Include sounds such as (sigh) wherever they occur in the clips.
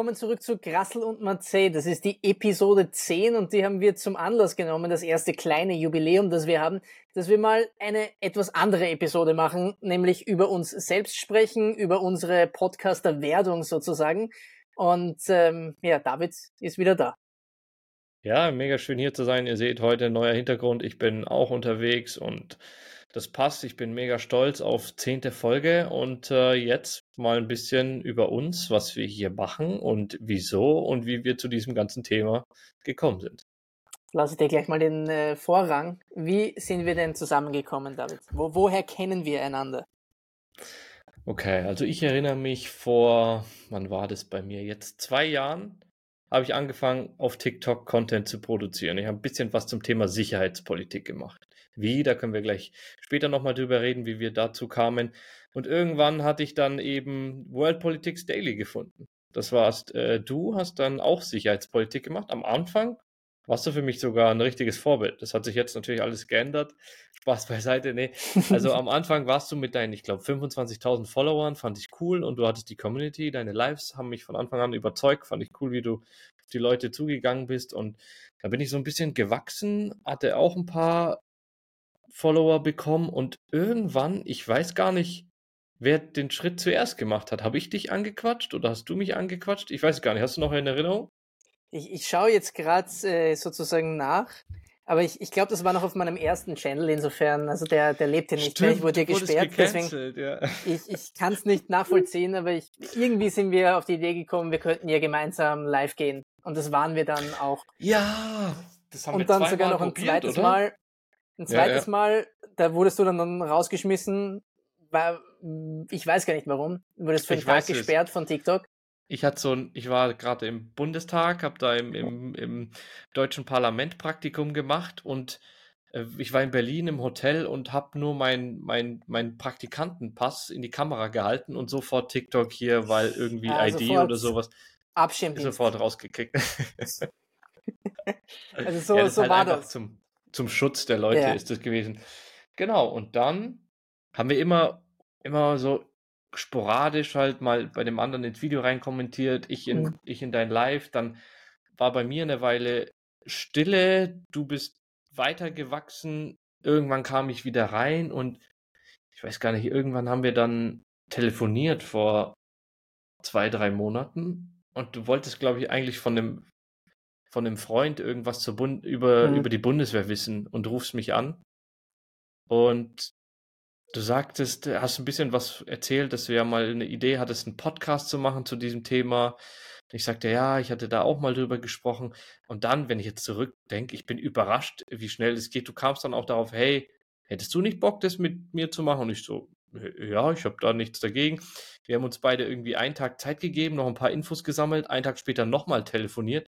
Kommen zurück zu Grassel und Marseille. Das ist die Episode 10 und die haben wir zum Anlass genommen, das erste kleine Jubiläum, das wir haben, dass wir mal eine etwas andere Episode machen, nämlich über uns selbst sprechen, über unsere Podcaster-Werdung sozusagen. Und ähm, ja, David ist wieder da. Ja, mega schön hier zu sein. Ihr seht heute neuer Hintergrund. Ich bin auch unterwegs und das passt. Ich bin mega stolz auf zehnte Folge und äh, jetzt mal ein bisschen über uns, was wir hier machen und wieso und wie wir zu diesem ganzen Thema gekommen sind. Lass ich dir gleich mal den äh, Vorrang. Wie sind wir denn zusammengekommen, David? Wo, woher kennen wir einander? Okay, also ich erinnere mich vor, wann war das bei mir? Jetzt zwei Jahren habe ich angefangen, auf TikTok Content zu produzieren. Ich habe ein bisschen was zum Thema Sicherheitspolitik gemacht. Wie, da können wir gleich später nochmal drüber reden, wie wir dazu kamen. Und irgendwann hatte ich dann eben World Politics Daily gefunden. Das warst äh, du, hast dann auch Sicherheitspolitik gemacht. Am Anfang warst du für mich sogar ein richtiges Vorbild. Das hat sich jetzt natürlich alles geändert. Spaß beiseite, nee. Also am (laughs) Anfang warst du mit deinen, ich glaube, 25.000 Followern, fand ich cool und du hattest die Community, deine Lives haben mich von Anfang an überzeugt, fand ich cool, wie du auf die Leute zugegangen bist und da bin ich so ein bisschen gewachsen, hatte auch ein paar Follower bekommen und irgendwann, ich weiß gar nicht, wer den Schritt zuerst gemacht hat. Habe ich dich angequatscht oder hast du mich angequatscht? Ich weiß gar nicht. Hast du noch in Erinnerung? Ich, ich schaue jetzt gerade äh, sozusagen nach, aber ich, ich glaube, das war noch auf meinem ersten Channel, insofern, also der, der lebt ja nicht Stimmt, mehr, ich wurde gesperrt, deswegen, ja. ich, ich kann es nicht nachvollziehen, aber ich, irgendwie sind wir auf die Idee gekommen, wir könnten ja gemeinsam live gehen. Und das waren wir dann auch. Ja, das haben Und wir dann sogar noch ein probiert, zweites oder? Mal, ein zweites ja, ja. Mal, da wurdest du dann rausgeschmissen, war, ich weiß gar nicht warum, wurdest für einen Tag gesperrt es. von TikTok. Ich hatte so ein, ich war gerade im Bundestag, habe da im, im, im deutschen Parlament Praktikum gemacht und äh, ich war in Berlin im Hotel und habe nur meinen mein, mein Praktikantenpass in die Kamera gehalten und sofort TikTok hier, weil irgendwie ja, ID oder sowas. Abschirmdienst. Sofort rausgekickt. (laughs) (laughs) also so, ja, so halt war das. Zum, zum Schutz der Leute ja. ist das gewesen. Genau, und dann haben wir immer, immer so sporadisch halt mal bei dem anderen ins Video rein kommentiert, ich in, mhm. ich in dein Live, dann war bei mir eine Weile Stille, du bist weitergewachsen, irgendwann kam ich wieder rein und ich weiß gar nicht, irgendwann haben wir dann telefoniert vor zwei, drei Monaten und du wolltest, glaube ich, eigentlich von einem von einem Freund irgendwas zur Bund über, mhm. über die Bundeswehr wissen und rufst mich an. Und Du sagtest, hast ein bisschen was erzählt, dass du ja mal eine Idee hattest, einen Podcast zu machen zu diesem Thema. Ich sagte, ja, ich hatte da auch mal drüber gesprochen. Und dann, wenn ich jetzt zurückdenke, ich bin überrascht, wie schnell es geht. Du kamst dann auch darauf, hey, hättest du nicht Bock, das mit mir zu machen? Und ich so, ja, ich habe da nichts dagegen. Wir haben uns beide irgendwie einen Tag Zeit gegeben, noch ein paar Infos gesammelt, einen Tag später nochmal telefoniert.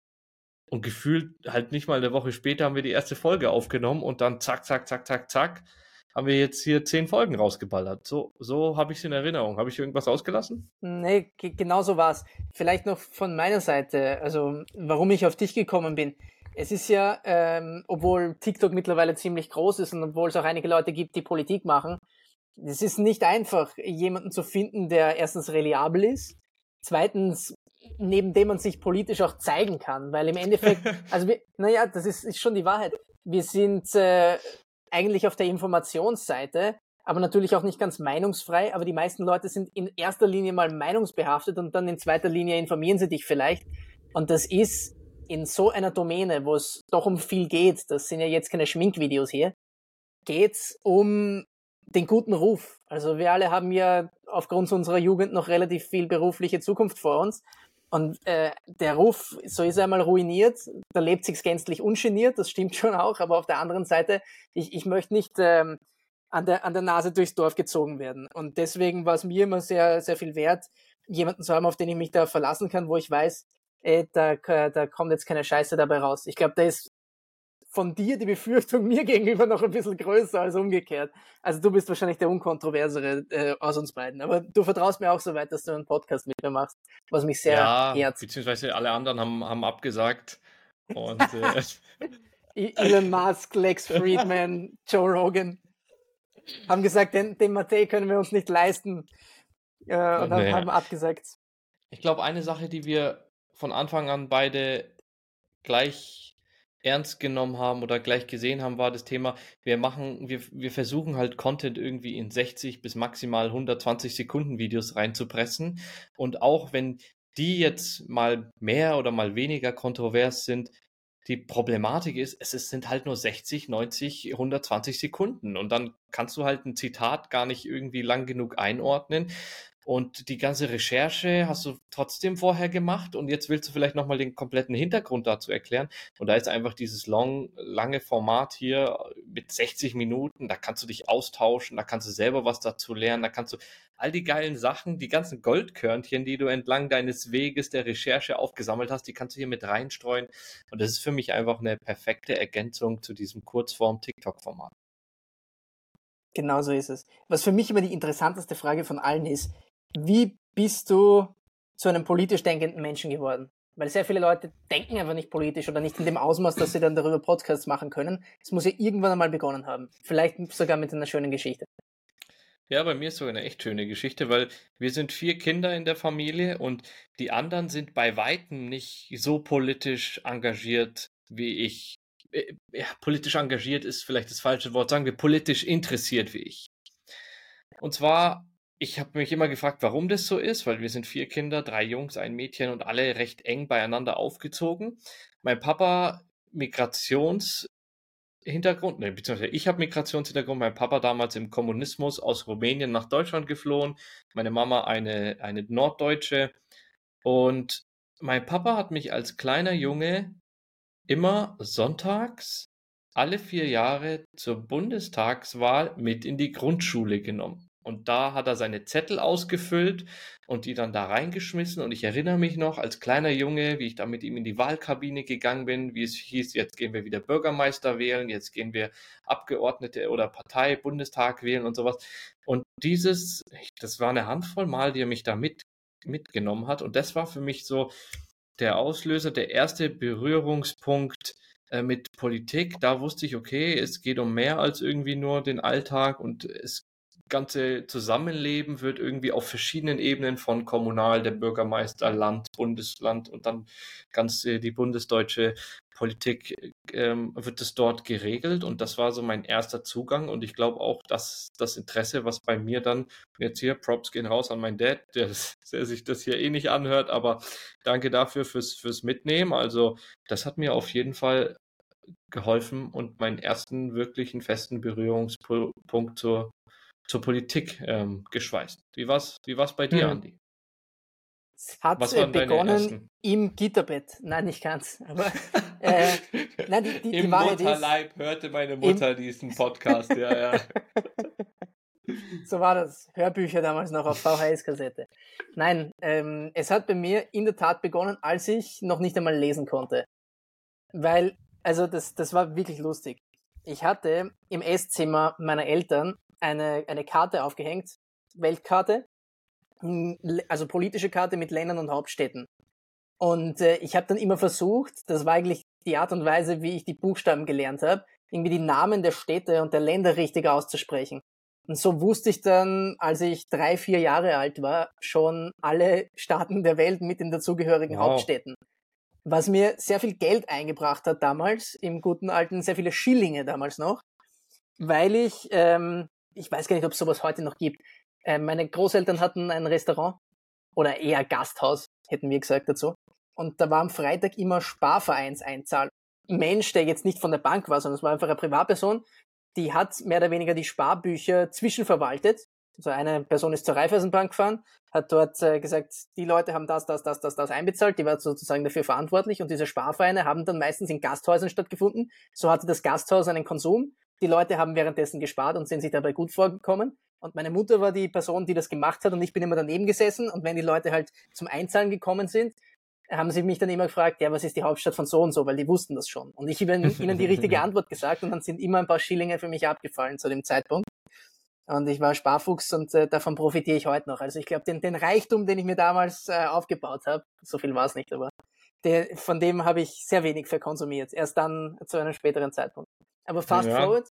Und gefühlt halt nicht mal eine Woche später haben wir die erste Folge aufgenommen und dann zack, zack, zack, zack, zack haben wir jetzt hier zehn Folgen rausgeballert. So, so habe ich es in Erinnerung. Habe ich irgendwas ausgelassen? Nee, genau so war es. Vielleicht noch von meiner Seite, also warum ich auf dich gekommen bin. Es ist ja, ähm, obwohl TikTok mittlerweile ziemlich groß ist und obwohl es auch einige Leute gibt, die Politik machen, es ist nicht einfach, jemanden zu finden, der erstens reliabel ist, zweitens neben dem man sich politisch auch zeigen kann, weil im Endeffekt, (laughs) also wir, naja, das ist, ist schon die Wahrheit. Wir sind äh, eigentlich auf der Informationsseite, aber natürlich auch nicht ganz meinungsfrei. Aber die meisten Leute sind in erster Linie mal meinungsbehaftet und dann in zweiter Linie informieren sie dich vielleicht. Und das ist in so einer Domäne, wo es doch um viel geht, das sind ja jetzt keine Schminkvideos hier, geht's um den guten Ruf. Also wir alle haben ja aufgrund unserer Jugend noch relativ viel berufliche Zukunft vor uns. Und äh, der Ruf, so ist er einmal ruiniert, da lebt sich's gänzlich ungeniert, das stimmt schon auch, aber auf der anderen Seite, ich, ich möchte nicht ähm, an, der, an der Nase durchs Dorf gezogen werden. Und deswegen war es mir immer sehr, sehr viel wert, jemanden zu haben, auf den ich mich da verlassen kann, wo ich weiß, ey, da, da kommt jetzt keine Scheiße dabei raus. Ich glaube, da ist von dir die Befürchtung mir (laughs) gegenüber noch ein bisschen größer als umgekehrt. Also du bist wahrscheinlich der unkontroversere äh, aus uns beiden. Aber du vertraust mir auch so weit, dass du einen Podcast mit mir machst, was mich sehr ja, ehrt. Beziehungsweise alle anderen haben, haben abgesagt. Und, äh, (laughs) Elon Musk, Lex Friedman, Joe Rogan haben gesagt, den, den Matej können wir uns nicht leisten. Äh, und nee. haben abgesagt. Ich glaube, eine Sache, die wir von Anfang an beide gleich ernst genommen haben oder gleich gesehen haben, war das Thema, wir machen, wir, wir versuchen halt Content irgendwie in 60 bis maximal 120 Sekunden Videos reinzupressen. Und auch wenn die jetzt mal mehr oder mal weniger kontrovers sind, die Problematik ist, es sind halt nur 60, 90, 120 Sekunden und dann kannst du halt ein Zitat gar nicht irgendwie lang genug einordnen. Und die ganze Recherche hast du trotzdem vorher gemacht und jetzt willst du vielleicht nochmal den kompletten Hintergrund dazu erklären. Und da ist einfach dieses long, lange Format hier mit 60 Minuten, da kannst du dich austauschen, da kannst du selber was dazu lernen, da kannst du all die geilen Sachen, die ganzen Goldkörnchen, die du entlang deines Weges der Recherche aufgesammelt hast, die kannst du hier mit reinstreuen. Und das ist für mich einfach eine perfekte Ergänzung zu diesem Kurzform-TikTok-Format. Genau so ist es. Was für mich immer die interessanteste Frage von allen ist, wie bist du zu einem politisch denkenden Menschen geworden? Weil sehr viele Leute denken einfach nicht politisch oder nicht in dem Ausmaß, dass sie dann darüber Podcasts machen können. Es muss ja irgendwann einmal begonnen haben. Vielleicht sogar mit einer schönen Geschichte. Ja, bei mir ist sogar eine echt schöne Geschichte, weil wir sind vier Kinder in der Familie und die anderen sind bei weitem nicht so politisch engagiert wie ich. Äh, ja, politisch engagiert ist vielleicht das falsche Wort, sagen wir politisch interessiert wie ich. Und zwar ich habe mich immer gefragt, warum das so ist, weil wir sind vier Kinder, drei Jungs, ein Mädchen und alle recht eng beieinander aufgezogen. Mein Papa Migrationshintergrund, ne, beziehungsweise ich habe Migrationshintergrund. Mein Papa damals im Kommunismus aus Rumänien nach Deutschland geflohen. Meine Mama eine, eine Norddeutsche. Und mein Papa hat mich als kleiner Junge immer sonntags alle vier Jahre zur Bundestagswahl mit in die Grundschule genommen. Und da hat er seine Zettel ausgefüllt und die dann da reingeschmissen. Und ich erinnere mich noch als kleiner Junge, wie ich da mit ihm in die Wahlkabine gegangen bin, wie es hieß, jetzt gehen wir wieder Bürgermeister wählen, jetzt gehen wir Abgeordnete oder Partei, Bundestag wählen und sowas. Und dieses, das war eine Handvoll Mal, die er mich da mit, mitgenommen hat. Und das war für mich so der Auslöser, der erste Berührungspunkt äh, mit Politik. Da wusste ich, okay, es geht um mehr als irgendwie nur den Alltag und es ganze Zusammenleben wird irgendwie auf verschiedenen Ebenen von Kommunal, der Bürgermeister, Land, Bundesland und dann ganz die bundesdeutsche Politik ähm, wird es dort geregelt und das war so mein erster Zugang und ich glaube auch, dass das Interesse, was bei mir dann jetzt hier Props gehen raus an meinen Dad, der, (laughs) der sich das hier eh nicht anhört, aber danke dafür fürs fürs Mitnehmen. Also das hat mir auf jeden Fall geholfen und meinen ersten wirklichen festen Berührungspunkt zur zur Politik ähm, geschweißt. Wie war es wie war's bei dir, hm. Andi? Es hat waren begonnen im Gitterbett. Nein, nicht ganz. Aber äh, (laughs) nein, die, die, Im die Mutterleib ist, hörte meine Mutter diesen Podcast, ja, ja. (laughs) So war das. Hörbücher damals noch auf VHS-Kassette. Nein, ähm, es hat bei mir in der Tat begonnen, als ich noch nicht einmal lesen konnte. Weil, also das, das war wirklich lustig. Ich hatte im Esszimmer meiner Eltern eine, eine Karte aufgehängt, Weltkarte, also politische Karte mit Ländern und Hauptstädten. Und äh, ich habe dann immer versucht, das war eigentlich die Art und Weise, wie ich die Buchstaben gelernt habe, irgendwie die Namen der Städte und der Länder richtig auszusprechen. Und so wusste ich dann, als ich drei, vier Jahre alt war, schon alle Staaten der Welt mit den dazugehörigen wow. Hauptstädten. Was mir sehr viel Geld eingebracht hat damals, im guten alten, sehr viele Schillinge damals noch, weil ich ähm, ich weiß gar nicht, ob es sowas heute noch gibt. Äh, meine Großeltern hatten ein Restaurant oder eher Gasthaus, hätten wir gesagt dazu. Und da war am Freitag immer Sparvereinseinzahl. Mensch, der jetzt nicht von der Bank war, sondern es war einfach eine Privatperson, die hat mehr oder weniger die Sparbücher zwischenverwaltet. Also eine Person ist zur Raiffeisenbank gefahren, hat dort äh, gesagt, die Leute haben das, das, das, das, das einbezahlt, die war sozusagen dafür verantwortlich und diese Sparvereine haben dann meistens in Gasthäusern stattgefunden. So hatte das Gasthaus einen Konsum die Leute haben währenddessen gespart und sind sich dabei gut vorgekommen. Und meine Mutter war die Person, die das gemacht hat und ich bin immer daneben gesessen. Und wenn die Leute halt zum Einzahlen gekommen sind, haben sie mich dann immer gefragt, ja, was ist die Hauptstadt von so und so, weil die wussten das schon. Und ich habe ihnen die richtige (laughs) Antwort gesagt und dann sind immer ein paar Schillinge für mich abgefallen zu dem Zeitpunkt. Und ich war Sparfuchs und äh, davon profitiere ich heute noch. Also ich glaube, den, den Reichtum, den ich mir damals äh, aufgebaut habe, so viel war es nicht, aber der, von dem habe ich sehr wenig verkonsumiert. Erst dann zu einem späteren Zeitpunkt. Aber fast ja. forward,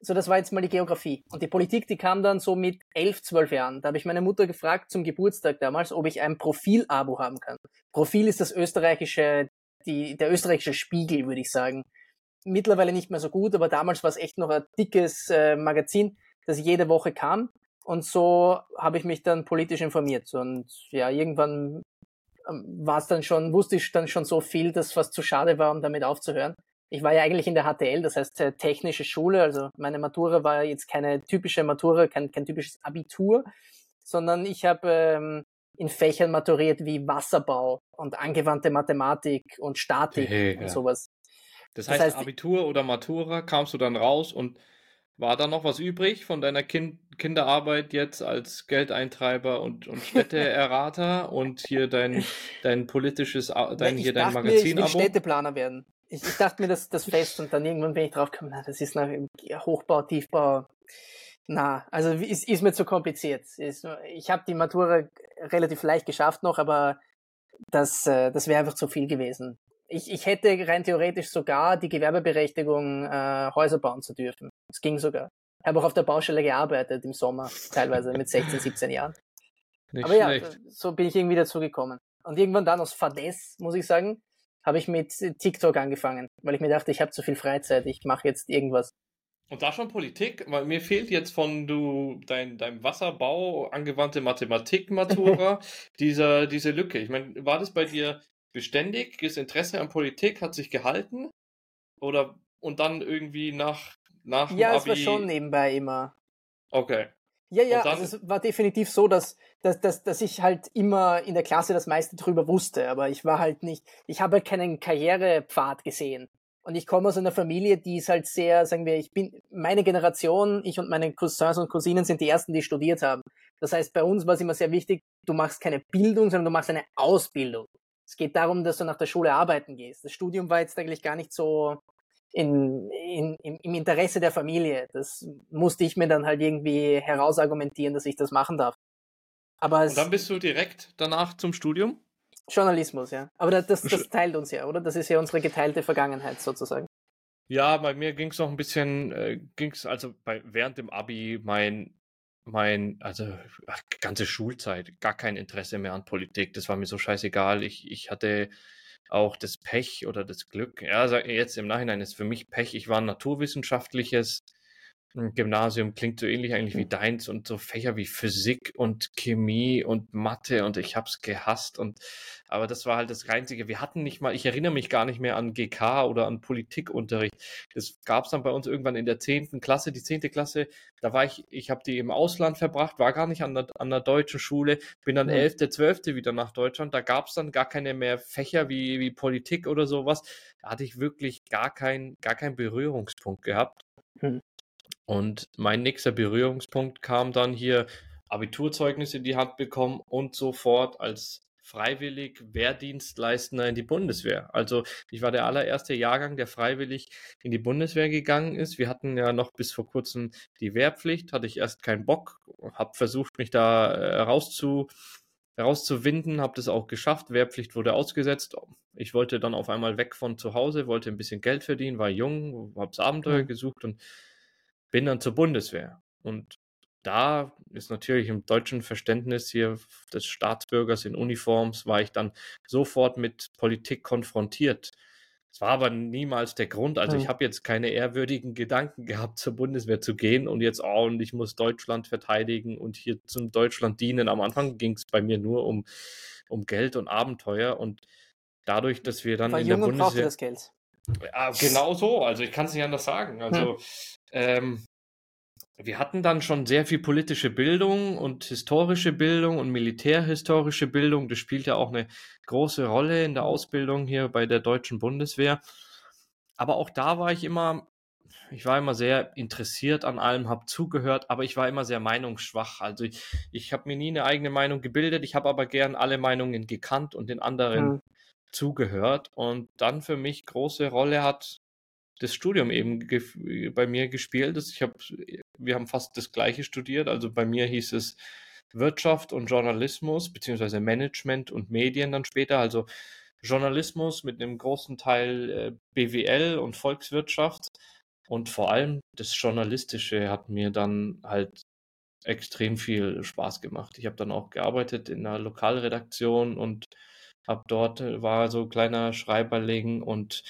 So, das war jetzt mal die Geografie. Und die Politik, die kam dann so mit elf, zwölf Jahren. Da habe ich meine Mutter gefragt zum Geburtstag damals, ob ich ein Profil-Abo haben kann. Profil ist das österreichische, die, der österreichische Spiegel, würde ich sagen. Mittlerweile nicht mehr so gut, aber damals war es echt noch ein dickes äh, Magazin, das jede Woche kam. Und so habe ich mich dann politisch informiert. Und ja, irgendwann ähm, war es dann schon, wusste ich dann schon so viel, dass fast zu schade war, um damit aufzuhören. Ich war ja eigentlich in der HTL, das heißt äh, technische Schule, also meine Matura war jetzt keine typische Matura, kein, kein typisches Abitur, sondern ich habe ähm, in Fächern maturiert wie Wasserbau und angewandte Mathematik und Statik Mega. und sowas. Das heißt, das heißt, Abitur oder Matura kamst du dann raus und war da noch was übrig von deiner kind Kinderarbeit jetzt als Geldeintreiber und, und (laughs) Städteerrater und hier dein, dein politisches, dein, hier dein Magazin? Mir, ich will Städteplaner werden. Ich, ich dachte mir, das, das fest und dann irgendwann bin ich drauf gekommen, na, das ist nach Hochbau, Tiefbau. Na, also ist, ist mir zu kompliziert. Ist, ich habe die Matura relativ leicht geschafft noch, aber das, äh, das wäre einfach zu viel gewesen. Ich, ich hätte rein theoretisch sogar die Gewerbeberechtigung, äh, Häuser bauen zu dürfen. Es ging sogar. Ich habe auch auf der Baustelle gearbeitet im Sommer, teilweise mit 16, 17 Jahren. Nicht Aber schlecht. ja, so bin ich irgendwie dazu gekommen. Und irgendwann dann aus Fades, muss ich sagen, habe ich mit TikTok angefangen, weil ich mir dachte, ich habe zu viel Freizeit, ich mache jetzt irgendwas. Und da schon Politik, weil mir fehlt jetzt von du dein, deinem Wasserbau angewandte Mathematik Matura (laughs) dieser diese Lücke. Ich meine, war das bei dir beständig? Das Interesse an Politik hat sich gehalten oder und dann irgendwie nach nach Ja, Abi... es war schon nebenbei immer. Okay. Ja, ja, dann... also es war definitiv so, dass, dass, dass, dass ich halt immer in der Klasse das meiste drüber wusste, aber ich war halt nicht, ich habe halt keinen Karrierepfad gesehen. Und ich komme aus einer Familie, die ist halt sehr, sagen wir, ich bin, meine Generation, ich und meine Cousins und Cousinen sind die ersten, die studiert haben. Das heißt, bei uns war es immer sehr wichtig, du machst keine Bildung, sondern du machst eine Ausbildung. Es geht darum, dass du nach der Schule arbeiten gehst. Das Studium war jetzt eigentlich gar nicht so in, in, im Interesse der Familie. Das musste ich mir dann halt irgendwie herausargumentieren, dass ich das machen darf. Aber und dann bist du direkt danach zum Studium? Journalismus, ja. Aber das, das teilt uns ja, oder? Das ist ja unsere geteilte Vergangenheit sozusagen. Ja, bei mir ging es noch ein bisschen, äh, ging es also bei, während dem Abi mein, mein, also ach, ganze Schulzeit, gar kein Interesse mehr an Politik. Das war mir so scheißegal. Ich, ich hatte auch das Pech oder das Glück. Ja, jetzt im Nachhinein ist für mich Pech. Ich war ein naturwissenschaftliches Gymnasium klingt so ähnlich eigentlich wie deins und so Fächer wie Physik und Chemie und Mathe und ich hab's gehasst und aber das war halt das Einzige. Wir hatten nicht mal, ich erinnere mich gar nicht mehr an GK oder an Politikunterricht. Das gab's dann bei uns irgendwann in der zehnten Klasse, die zehnte Klasse, da war ich, ich habe die im Ausland verbracht, war gar nicht an der, an der deutschen Schule, bin dann elfte, zwölfte wieder nach Deutschland, da gab's dann gar keine mehr Fächer wie, wie Politik oder sowas. Da hatte ich wirklich gar keinen gar keinen Berührungspunkt gehabt. Hm. Und mein nächster Berührungspunkt kam dann hier Abiturzeugnis in die Hand bekommen und sofort als freiwillig Wehrdienstleistender in die Bundeswehr. Also ich war der allererste Jahrgang, der freiwillig in die Bundeswehr gegangen ist. Wir hatten ja noch bis vor kurzem die Wehrpflicht, hatte ich erst keinen Bock, habe versucht, mich da äh, rauszu, rauszuwinden, habe das auch geschafft. Wehrpflicht wurde ausgesetzt. Ich wollte dann auf einmal weg von zu Hause, wollte ein bisschen Geld verdienen, war jung, habe Abenteuer mhm. gesucht und bin dann zur Bundeswehr. Und da ist natürlich im deutschen Verständnis hier des Staatsbürgers in Uniforms, war ich dann sofort mit Politik konfrontiert. Es war aber niemals der Grund. Also ich habe jetzt keine ehrwürdigen Gedanken (laughs) gehabt, zur Bundeswehr zu gehen und jetzt, oh, und ich muss Deutschland verteidigen und hier zum Deutschland dienen. Am Anfang ging es bei mir nur um, um Geld und Abenteuer und dadurch, dass wir dann War in der Bundeswehr... das Geld. Ja, genau so. Also ich kann es nicht anders sagen. Also hm. Ähm, wir hatten dann schon sehr viel politische Bildung und historische Bildung und militärhistorische Bildung. Das spielt ja auch eine große Rolle in der Ausbildung hier bei der deutschen Bundeswehr. Aber auch da war ich immer, ich war immer sehr interessiert an allem, habe zugehört, aber ich war immer sehr meinungsschwach. Also ich, ich habe mir nie eine eigene Meinung gebildet. Ich habe aber gern alle Meinungen gekannt und den anderen mhm. zugehört. Und dann für mich große Rolle hat das Studium eben bei mir gespielt ist. Ich habe, wir haben fast das Gleiche studiert. Also bei mir hieß es Wirtschaft und Journalismus, beziehungsweise Management und Medien dann später. Also Journalismus mit einem großen Teil äh, BWL und Volkswirtschaft. Und vor allem das Journalistische hat mir dann halt extrem viel Spaß gemacht. Ich habe dann auch gearbeitet in einer Lokalredaktion und habe dort äh, war so kleiner Schreiberling und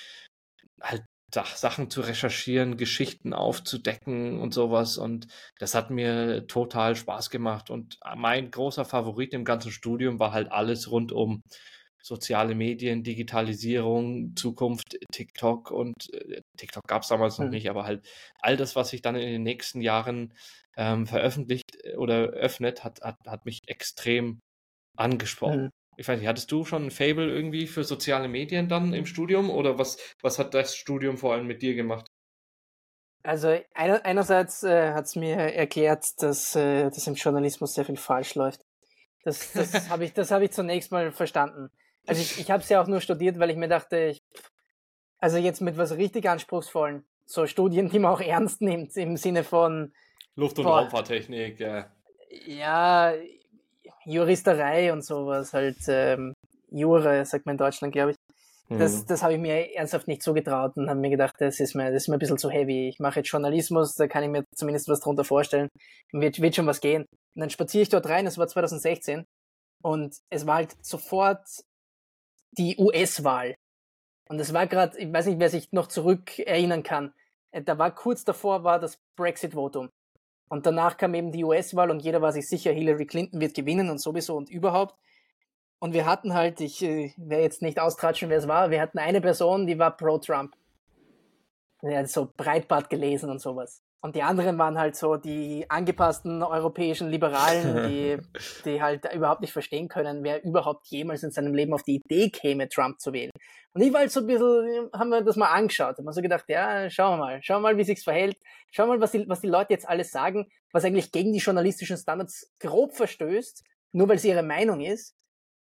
halt Sachen zu recherchieren, Geschichten aufzudecken und sowas. Und das hat mir total Spaß gemacht. Und mein großer Favorit im ganzen Studium war halt alles rund um soziale Medien, Digitalisierung, Zukunft, TikTok und äh, TikTok gab es damals noch mhm. nicht, aber halt all das, was sich dann in den nächsten Jahren ähm, veröffentlicht äh, oder öffnet, hat, hat, hat mich extrem angesprochen. Mhm. Ich weiß nicht, hattest du schon ein Fable irgendwie für soziale Medien dann im Studium oder was, was hat das Studium vor allem mit dir gemacht? Also einer, einerseits äh, hat es mir erklärt, dass, äh, dass im Journalismus sehr viel falsch läuft. Das, das (laughs) habe ich, hab ich zunächst mal verstanden. Also ich, ich habe es ja auch nur studiert, weil ich mir dachte, ich, also jetzt mit was richtig anspruchsvollen, so Studien, die man auch ernst nimmt, im Sinne von Luft- und Raumfahrttechnik, ja. Ja, Juristerei und sowas, halt ähm, Jure, sagt man in Deutschland, glaube ich. Das, mhm. das habe ich mir ernsthaft nicht zugetraut und habe mir gedacht, das ist mir, das ist mir ein bisschen zu heavy. Ich mache jetzt Journalismus, da kann ich mir zumindest was drunter vorstellen. Wird, wird schon was gehen. Und dann spaziere ich dort rein, das war 2016. Und es war halt sofort die US-Wahl. Und es war gerade, ich weiß nicht, wer sich noch zurück erinnern kann. Äh, da war kurz davor war das Brexit-Votum. Und danach kam eben die US-Wahl und jeder war sich sicher, Hillary Clinton wird gewinnen und sowieso und überhaupt. Und wir hatten halt, ich äh, werde jetzt nicht austratschen, wer es war, wir hatten eine Person, die war pro-Trump. Hat so Breitbart gelesen und sowas. Und die anderen waren halt so die angepassten europäischen Liberalen, die, (laughs) die halt überhaupt nicht verstehen können, wer überhaupt jemals in seinem Leben auf die Idee käme, Trump zu wählen. Und ich war halt so ein bisschen, haben wir das mal angeschaut, haben wir so gedacht, ja, schauen wir mal, schauen wir mal, wie sich's verhält, schauen wir mal, was die, was die Leute jetzt alles sagen, was eigentlich gegen die journalistischen Standards grob verstößt, nur weil es ihre Meinung ist.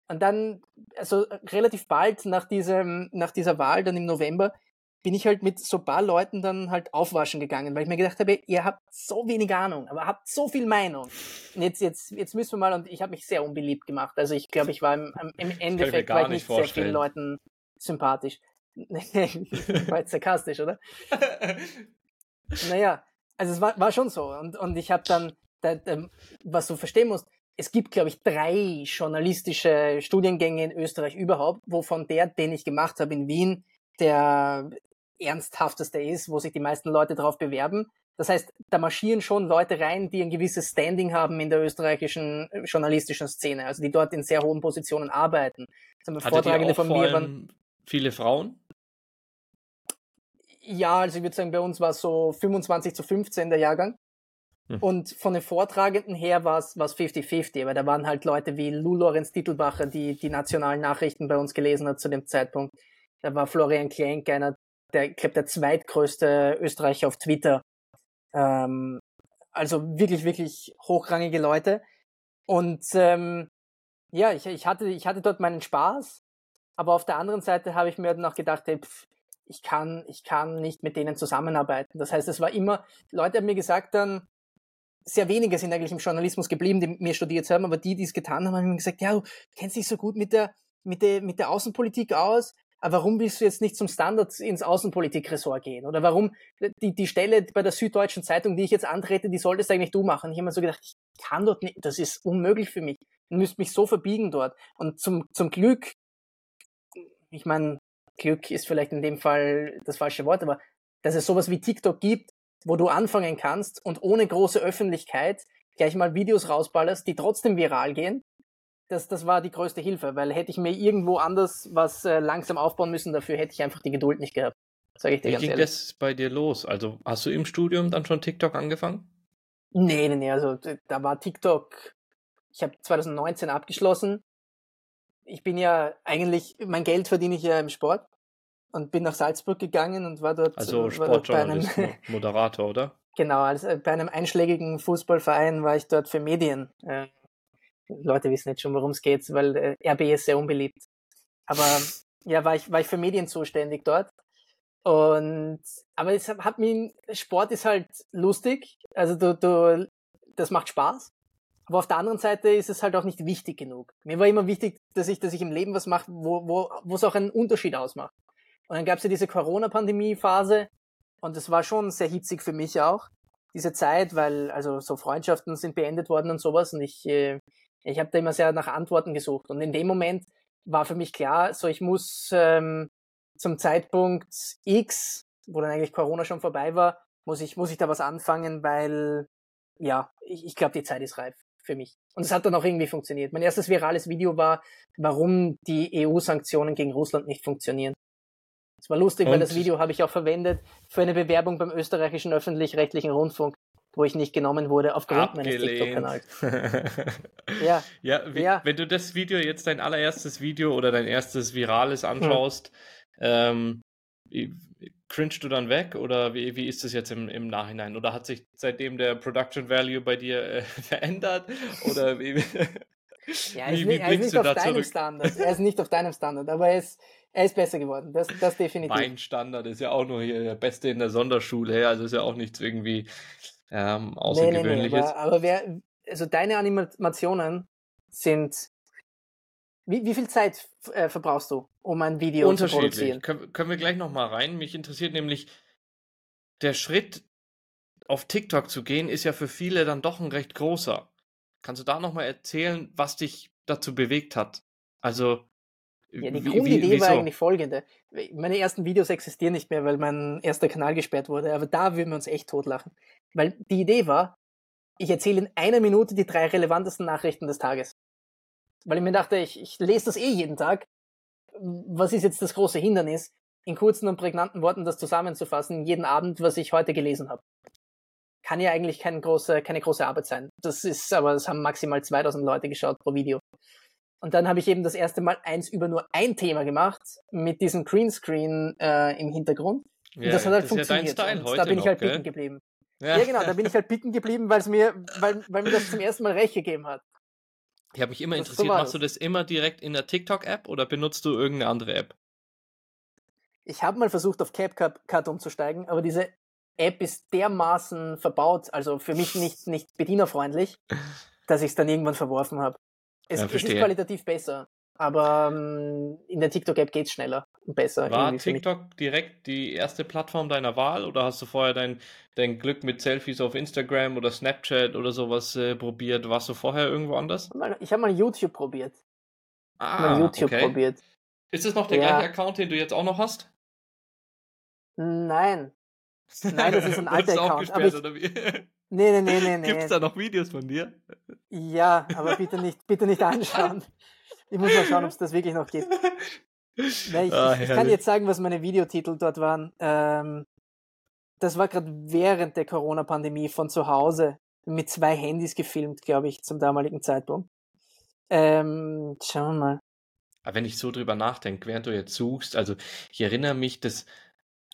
Und dann, also relativ bald nach diesem, nach dieser Wahl, dann im November, bin ich halt mit so paar Leuten dann halt aufwaschen gegangen, weil ich mir gedacht habe, ihr habt so wenig Ahnung, aber habt so viel Meinung. Und jetzt, jetzt, jetzt müssen wir mal, und ich habe mich sehr unbeliebt gemacht. Also ich glaube, ich war im, im Endeffekt war ich nicht vorstellen. sehr vielen Leuten sympathisch. (laughs) war jetzt sarkastisch, oder? (laughs) naja, also es war, war schon so. Und, und ich habe dann, da, da, was du verstehen musst, es gibt, glaube ich, drei journalistische Studiengänge in Österreich überhaupt, wovon der, den ich gemacht habe in Wien, der ernsthafteste ist, wo sich die meisten Leute darauf bewerben. Das heißt, da marschieren schon Leute rein, die ein gewisses Standing haben in der österreichischen äh, journalistischen Szene, also die dort in sehr hohen Positionen arbeiten. Vortragende von mir waren viele Frauen? Ja, also ich würde sagen, bei uns war es so 25 zu 15 der Jahrgang. Hm. Und von den Vortragenden her war es 50-50, aber da waren halt Leute wie Lou Lorenz Titelbacher, die die nationalen Nachrichten bei uns gelesen hat zu dem Zeitpunkt. Da war Florian Klenk einer der, ich glaube, der zweitgrößte Österreicher auf Twitter. Ähm, also wirklich, wirklich hochrangige Leute. Und ähm, ja, ich, ich, hatte, ich hatte dort meinen Spaß, aber auf der anderen Seite habe ich mir dann auch gedacht, ey, pff, ich kann, ich kann nicht mit denen zusammenarbeiten. Das heißt, es war immer, Leute haben mir gesagt dann, sehr wenige sind eigentlich im Journalismus geblieben, die mir studiert haben, aber die, die es getan haben, haben mir gesagt, ja, du kennst dich so gut mit der, mit der, mit der Außenpolitik aus, warum willst du jetzt nicht zum Standard ins Außenpolitikressort gehen? Oder warum die, die Stelle bei der Süddeutschen Zeitung, die ich jetzt antrete, die solltest eigentlich du machen? Ich habe mir so gedacht, ich kann dort nicht, das ist unmöglich für mich. Ich müsste mich so verbiegen dort. Und zum, zum Glück, ich meine, Glück ist vielleicht in dem Fall das falsche Wort, aber dass es sowas wie TikTok gibt, wo du anfangen kannst und ohne große Öffentlichkeit gleich mal Videos rausballerst, die trotzdem viral gehen das, das war die größte Hilfe, weil hätte ich mir irgendwo anders was äh, langsam aufbauen müssen, dafür hätte ich einfach die Geduld nicht gehabt. Sag ich dir Wie ganz ging ehrlich. das bei dir los? Also hast du im Studium dann schon TikTok angefangen? Nee, nee, nee, also da war TikTok, ich habe 2019 abgeschlossen. Ich bin ja eigentlich, mein Geld verdiene ich ja im Sport und bin nach Salzburg gegangen und war dort, also Sportjournalist, bei einem, (laughs) Moderator, oder? Genau, also bei einem einschlägigen Fußballverein war ich dort für Medien äh, Leute wissen jetzt schon, worum es geht, weil äh, RB ist sehr unbeliebt. Aber ja, war ich, war ich für Medien zuständig dort. Und aber es hat mir Sport ist halt lustig, also du, du, das macht Spaß. Aber auf der anderen Seite ist es halt auch nicht wichtig genug. Mir war immer wichtig, dass ich, dass ich im Leben was mache, wo, wo, wo es auch einen Unterschied ausmacht. Und dann gab es ja diese Corona-Pandemie-Phase Und es war schon sehr hitzig für mich auch, diese Zeit, weil also so Freundschaften sind beendet worden und sowas. Und ich, äh, ich habe da immer sehr nach Antworten gesucht. Und in dem Moment war für mich klar, so ich muss ähm, zum Zeitpunkt X, wo dann eigentlich Corona schon vorbei war, muss ich, muss ich da was anfangen, weil ja, ich, ich glaube, die Zeit ist reif für mich. Und es hat dann auch irgendwie funktioniert. Mein erstes virales Video war, warum die EU-Sanktionen gegen Russland nicht funktionieren. Es war lustig, Und? weil das Video habe ich auch verwendet für eine Bewerbung beim österreichischen öffentlich-rechtlichen Rundfunk, wo ich nicht genommen wurde aufgrund Abgelehnt. meines TikTok-Kanals. ja. (laughs) Ja, ja, wenn du das Video jetzt dein allererstes Video oder dein erstes virales anschaust, hm. ähm, cringest du dann weg oder wie, wie ist das jetzt im, im Nachhinein? Oder hat sich seitdem der Production Value bei dir äh, (laughs) verändert? Oder wie, ja, wie, wie er ist nicht auf deinem zurück? Standard. Er ist nicht auf deinem Standard, aber er ist, er ist besser geworden. Das, das definitiv. Mein Standard ist ja auch nur hier der Beste in der Sonderschule, also ist ja auch nichts irgendwie ähm, Außergewöhnliches. Nee, nee, nee, aber, aber wer, also deine Animationen sind wie, wie viel Zeit äh, verbrauchst du, um ein Video zu produzieren? Können, können wir gleich nochmal rein. Mich interessiert nämlich, der Schritt auf TikTok zu gehen, ist ja für viele dann doch ein recht großer. Kannst du da nochmal erzählen, was dich dazu bewegt hat? Also. Ja, die Grundidee war eigentlich folgende. Meine ersten Videos existieren nicht mehr, weil mein erster Kanal gesperrt wurde, aber da würden wir uns echt totlachen. Weil die Idee war, ich erzähle in einer Minute die drei relevantesten Nachrichten des Tages weil ich mir dachte, ich, ich lese das eh jeden Tag. Was ist jetzt das große Hindernis, in kurzen und prägnanten Worten das zusammenzufassen, jeden Abend, was ich heute gelesen habe? Kann ja eigentlich keine große, keine große Arbeit sein. Das ist aber, das haben maximal 2000 Leute geschaut pro Video. Und dann habe ich eben das erste Mal eins über nur ein Thema gemacht, mit diesem Greenscreen äh, im Hintergrund. Ja, und das hat halt das funktioniert. Ja da bin noch, ich halt gell? bicken geblieben. Ja. ja. genau, da bin ich halt bicken geblieben, weil es mir, weil, weil mir das zum ersten Mal recht gegeben hat. Ich habe mich immer das interessiert, machst du das immer direkt in der TikTok-App oder benutzt du irgendeine andere App? Ich habe mal versucht, auf CapCut umzusteigen, aber diese App ist dermaßen verbaut, also für mich nicht, nicht bedienerfreundlich, dass ich es dann irgendwann verworfen habe. Es, ja, es ist qualitativ besser. Aber ähm, in der TikTok-App geht es schneller und besser. War TikTok direkt die erste Plattform deiner Wahl oder hast du vorher dein, dein Glück mit Selfies auf Instagram oder Snapchat oder sowas äh, probiert? Warst du vorher irgendwo anders? Ich habe mal YouTube probiert. Ah, mal YouTube okay. probiert. Ist es noch der ja. gleiche Account, den du jetzt auch noch hast? Nein. (laughs) Nein, das ist ein alter Account. Gesperrt, ich... Nee, nee, nee, nee, (laughs) nee. Gibt es da noch Videos von dir? Ja, aber bitte nicht, bitte nicht anschauen. Ich muss mal schauen, ob es das wirklich noch gibt. Nein, ich, ah, ich, kann jetzt sagen, was meine Videotitel dort waren. Ähm, das war gerade während der Corona-Pandemie von zu Hause mit zwei Handys gefilmt, glaube ich, zum damaligen Zeitpunkt. Ähm, schauen wir mal. Aber wenn ich so drüber nachdenke, während du jetzt suchst, also ich erinnere mich, dass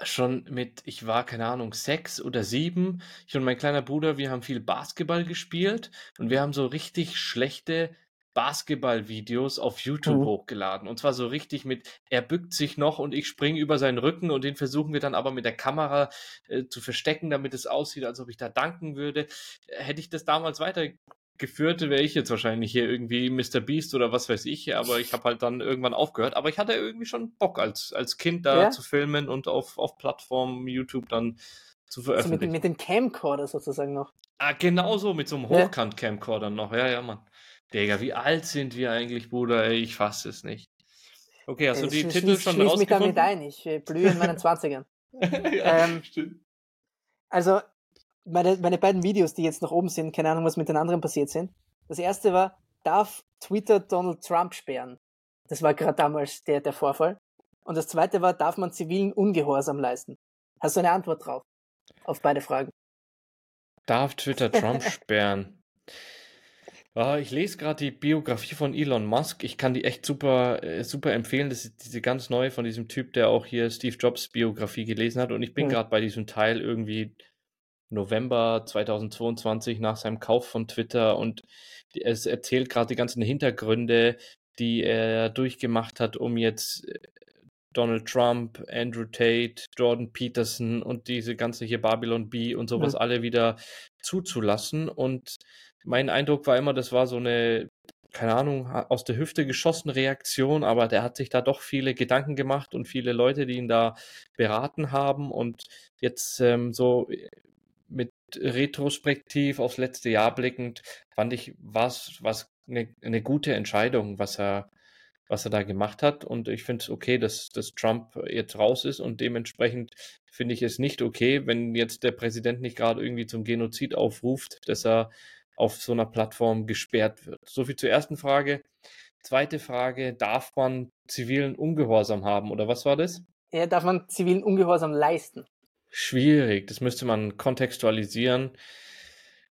schon mit, ich war keine Ahnung, sechs oder sieben, ich und mein kleiner Bruder, wir haben viel Basketball gespielt und wir haben so richtig schlechte Basketball-Videos auf YouTube mhm. hochgeladen. Und zwar so richtig mit, er bückt sich noch und ich springe über seinen Rücken und den versuchen wir dann aber mit der Kamera äh, zu verstecken, damit es aussieht, als ob ich da danken würde. Hätte ich das damals weitergeführt, wäre ich jetzt wahrscheinlich hier irgendwie Mr. Beast oder was weiß ich, aber ich habe halt dann irgendwann aufgehört. Aber ich hatte irgendwie schon Bock als, als Kind da ja? zu filmen und auf, auf Plattformen YouTube dann zu veröffentlichen. Also mit, mit dem Camcorder sozusagen noch. Ah, genau so, mit so einem Hochkant-Camcorder noch. Ja, ja, Mann. Digga, wie alt sind wir eigentlich, Bruder? Ey, ich fasse es nicht. Okay, hast du die ich, Titel schon ich rausgefunden? Ich mich damit ein. Ich äh, blühe in meinen (laughs) 20ern. ja, ähm, stimmt. Also, meine, meine beiden Videos, die jetzt noch oben sind, keine Ahnung, was mit den anderen passiert sind. Das erste war, darf Twitter Donald Trump sperren? Das war gerade damals der, der Vorfall. Und das zweite war, darf man zivilen Ungehorsam leisten? Hast du eine Antwort drauf? Auf beide Fragen. Darf Twitter Trump (laughs) sperren? Ah, ich lese gerade die Biografie von Elon Musk. Ich kann die echt super, äh, super empfehlen. Das ist diese ganz neue von diesem Typ, der auch hier Steve Jobs Biografie gelesen hat. Und ich bin Mhm. gerade bei diesem Teil irgendwie November 2022 nach seinem Kauf von Twitter und es erzählt gerade die ganzen Hintergründe, die er durchgemacht hat, um jetzt äh, Donald Trump, Andrew Tate, Jordan Peterson und diese ganze hier Babylon B und sowas Mhm. alle wieder zuzulassen. Und mein Eindruck war immer, das war so eine keine Ahnung, aus der Hüfte geschossen Reaktion, aber der hat sich da doch viele Gedanken gemacht und viele Leute, die ihn da beraten haben und jetzt ähm, so äh, retrospektiv aufs letzte Jahr blickend, fand ich, was was eine, eine gute Entscheidung, was er was er da gemacht hat. Und ich finde es okay, dass, dass Trump jetzt raus ist und dementsprechend finde ich es nicht okay, wenn jetzt der Präsident nicht gerade irgendwie zum Genozid aufruft, dass er auf so einer Plattform gesperrt wird. Soviel zur ersten Frage. Zweite Frage, darf man zivilen Ungehorsam haben oder was war das? Ja, darf man zivilen Ungehorsam leisten? Schwierig, das müsste man kontextualisieren.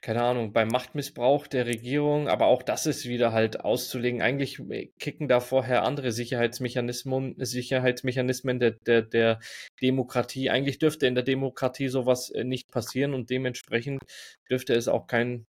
Keine Ahnung, beim Machtmissbrauch der Regierung, aber auch das ist wieder halt auszulegen. Eigentlich kicken da vorher andere Sicherheitsmechanismen, Sicherheitsmechanismen der, der, der Demokratie. Eigentlich dürfte in der Demokratie sowas äh, nicht passieren und dementsprechend dürfte es auch kein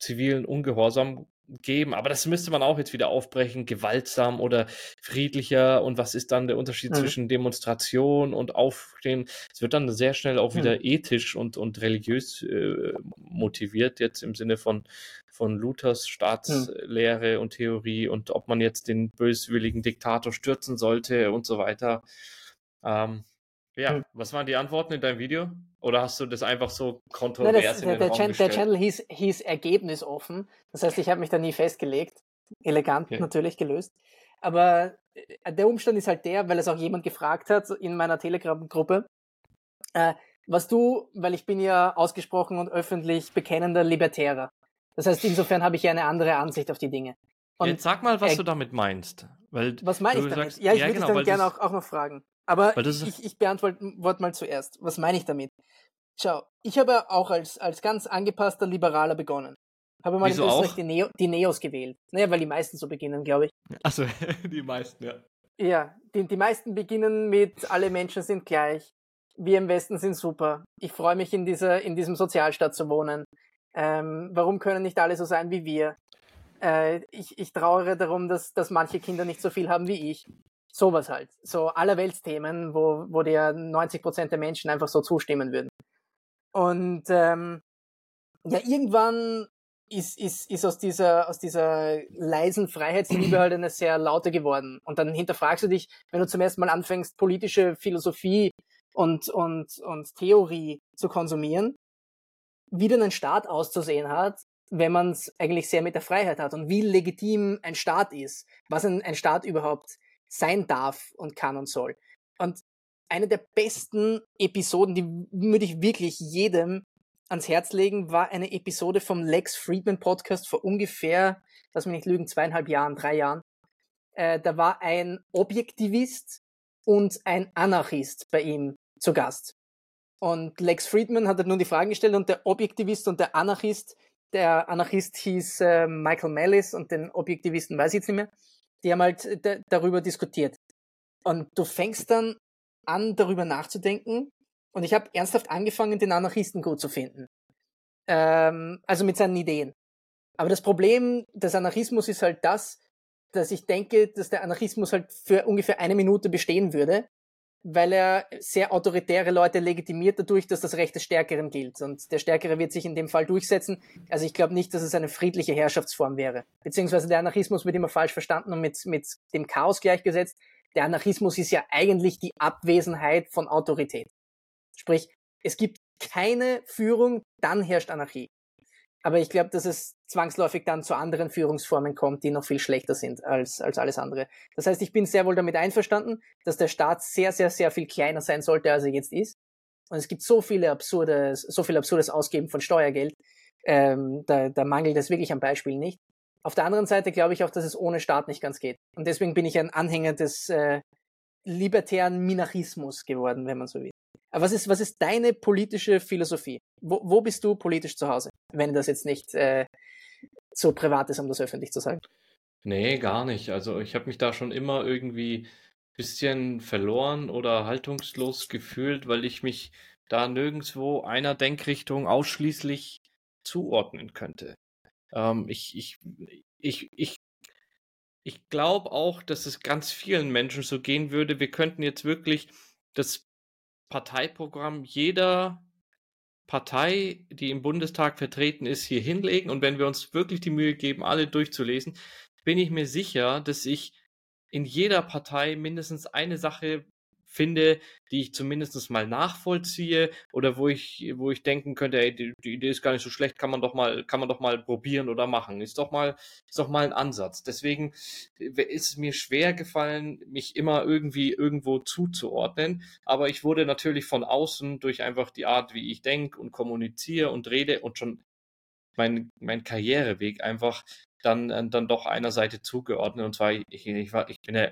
zivilen Ungehorsam geben. Aber das müsste man auch jetzt wieder aufbrechen, gewaltsam oder friedlicher. Und was ist dann der Unterschied mhm. zwischen Demonstration und Aufstehen? Es wird dann sehr schnell auch wieder mhm. ethisch und, und religiös äh, motiviert, jetzt im Sinne von, von Luthers Staatslehre mhm. und Theorie und ob man jetzt den böswilligen Diktator stürzen sollte und so weiter. Ähm, ja, hm. was waren die Antworten in deinem Video? Oder hast du das einfach so kontrovers Nein, das, in den der, Raum der Channel hieß, hieß Ergebnis offen. Das heißt, ich habe mich da nie festgelegt. Elegant okay. natürlich gelöst. Aber äh, der Umstand ist halt der, weil es auch jemand gefragt hat in meiner Telegram-Gruppe, äh, was du, weil ich bin ja ausgesprochen und öffentlich bekennender Libertärer. Das heißt, insofern habe ich ja eine andere Ansicht auf die Dinge. Und Jetzt sag mal, was äh, du damit meinst. Weil was meine ich damit? Sagst, ja, ich ja, würde genau, dann gerne auch, auch noch fragen. Aber ich, ich beantworte mal zuerst. Was meine ich damit? Schau, ich habe auch als, als ganz angepasster Liberaler begonnen. Habe mal Wieso in Österreich die, Neo, die Neos gewählt. Naja, weil die meisten so beginnen, glaube ich. Achso, (laughs) die meisten, ja. Ja, die, die meisten beginnen mit alle Menschen sind gleich. Wir im Westen sind super. Ich freue mich, in, dieser, in diesem Sozialstaat zu wohnen. Ähm, warum können nicht alle so sein wie wir? Äh, ich, ich trauere darum, dass, dass manche Kinder nicht so viel haben wie ich. Sowas halt. So allerweltsthemen, wo, wo dir 90 Prozent der Menschen einfach so zustimmen würden. Und ähm, ja, irgendwann ist, ist, ist aus dieser, aus dieser leisen Freiheitsliebe halt eine sehr laute geworden. Und dann hinterfragst du dich, wenn du zum ersten Mal anfängst, politische Philosophie und, und, und Theorie zu konsumieren, wie denn ein Staat auszusehen hat, wenn man es eigentlich sehr mit der Freiheit hat und wie legitim ein Staat ist, was ein, ein Staat überhaupt sein darf und kann und soll. Und eine der besten Episoden, die würde ich wirklich jedem ans Herz legen, war eine Episode vom Lex Friedman Podcast vor ungefähr, lass mich nicht lügen, zweieinhalb Jahren, drei Jahren. Äh, da war ein Objektivist und ein Anarchist bei ihm zu Gast. Und Lex Friedman hat halt nun die Fragen gestellt und der Objektivist und der Anarchist, der Anarchist hieß äh, Michael Mellis und den Objektivisten weiß ich jetzt nicht mehr, die haben halt äh, darüber diskutiert. Und du fängst dann an, darüber nachzudenken. Und ich habe ernsthaft angefangen, den Anarchisten gut zu finden. Ähm, also mit seinen Ideen. Aber das Problem des Anarchismus ist halt das, dass ich denke, dass der Anarchismus halt für ungefähr eine Minute bestehen würde, weil er sehr autoritäre Leute legitimiert dadurch, dass das Recht des Stärkeren gilt. Und der Stärkere wird sich in dem Fall durchsetzen. Also ich glaube nicht, dass es eine friedliche Herrschaftsform wäre. Beziehungsweise der Anarchismus wird immer falsch verstanden und mit, mit dem Chaos gleichgesetzt. Der Anarchismus ist ja eigentlich die Abwesenheit von Autorität. Sprich, es gibt keine Führung, dann herrscht Anarchie. Aber ich glaube, dass es zwangsläufig dann zu anderen Führungsformen kommt, die noch viel schlechter sind als, als alles andere. Das heißt, ich bin sehr wohl damit einverstanden, dass der Staat sehr, sehr, sehr viel kleiner sein sollte, als er jetzt ist. Und es gibt so viele absurde, so viel absurdes Ausgeben von Steuergeld. Ähm, da, da mangelt es wirklich am Beispiel nicht. Auf der anderen Seite glaube ich auch, dass es ohne Staat nicht ganz geht. Und deswegen bin ich ein Anhänger des äh, libertären Minarchismus geworden, wenn man so will. Aber was ist, was ist deine politische Philosophie? Wo, wo bist du politisch zu Hause? Wenn das jetzt nicht äh, so privat ist, um das öffentlich zu sagen. Nee, gar nicht. Also ich habe mich da schon immer irgendwie ein bisschen verloren oder haltungslos gefühlt, weil ich mich da nirgendwo einer Denkrichtung ausschließlich zuordnen könnte. Ähm, ich ich, ich, ich, ich glaube auch, dass es ganz vielen Menschen so gehen würde. Wir könnten jetzt wirklich das Parteiprogramm jeder Partei, die im Bundestag vertreten ist, hier hinlegen. Und wenn wir uns wirklich die Mühe geben, alle durchzulesen, bin ich mir sicher, dass ich in jeder Partei mindestens eine Sache finde, die ich zumindest mal nachvollziehe oder wo ich, wo ich denken könnte, ey, die, die, Idee ist gar nicht so schlecht, kann man doch mal, kann man doch mal probieren oder machen. Ist doch mal, ist doch mal ein Ansatz. Deswegen äh, ist es mir schwer gefallen, mich immer irgendwie irgendwo zuzuordnen. Aber ich wurde natürlich von außen durch einfach die Art, wie ich denke und kommuniziere und rede und schon mein, mein Karriereweg einfach dann, äh, dann doch einer Seite zugeordnet. Und zwar, ich, ich, war, ich bin ja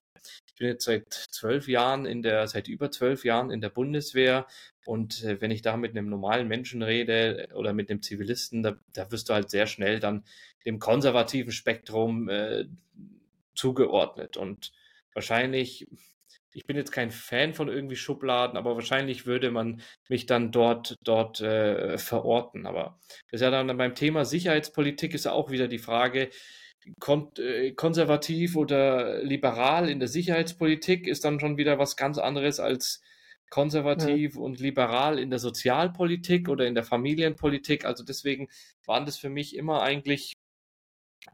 ich bin jetzt seit zwölf Jahren in der, seit über zwölf Jahren in der Bundeswehr und äh, wenn ich da mit einem normalen Menschen rede oder mit einem Zivilisten, da, da wirst du halt sehr schnell dann dem konservativen Spektrum äh, zugeordnet. Und wahrscheinlich, ich bin jetzt kein Fan von irgendwie Schubladen, aber wahrscheinlich würde man mich dann dort, dort äh, verorten. Aber das ist ja dann beim Thema Sicherheitspolitik ist auch wieder die Frage, äh, konservativ oder liberal in der Sicherheitspolitik ist dann schon wieder was ganz anderes als konservativ ja. und liberal in der Sozialpolitik oder in der Familienpolitik. Also deswegen waren das für mich immer eigentlich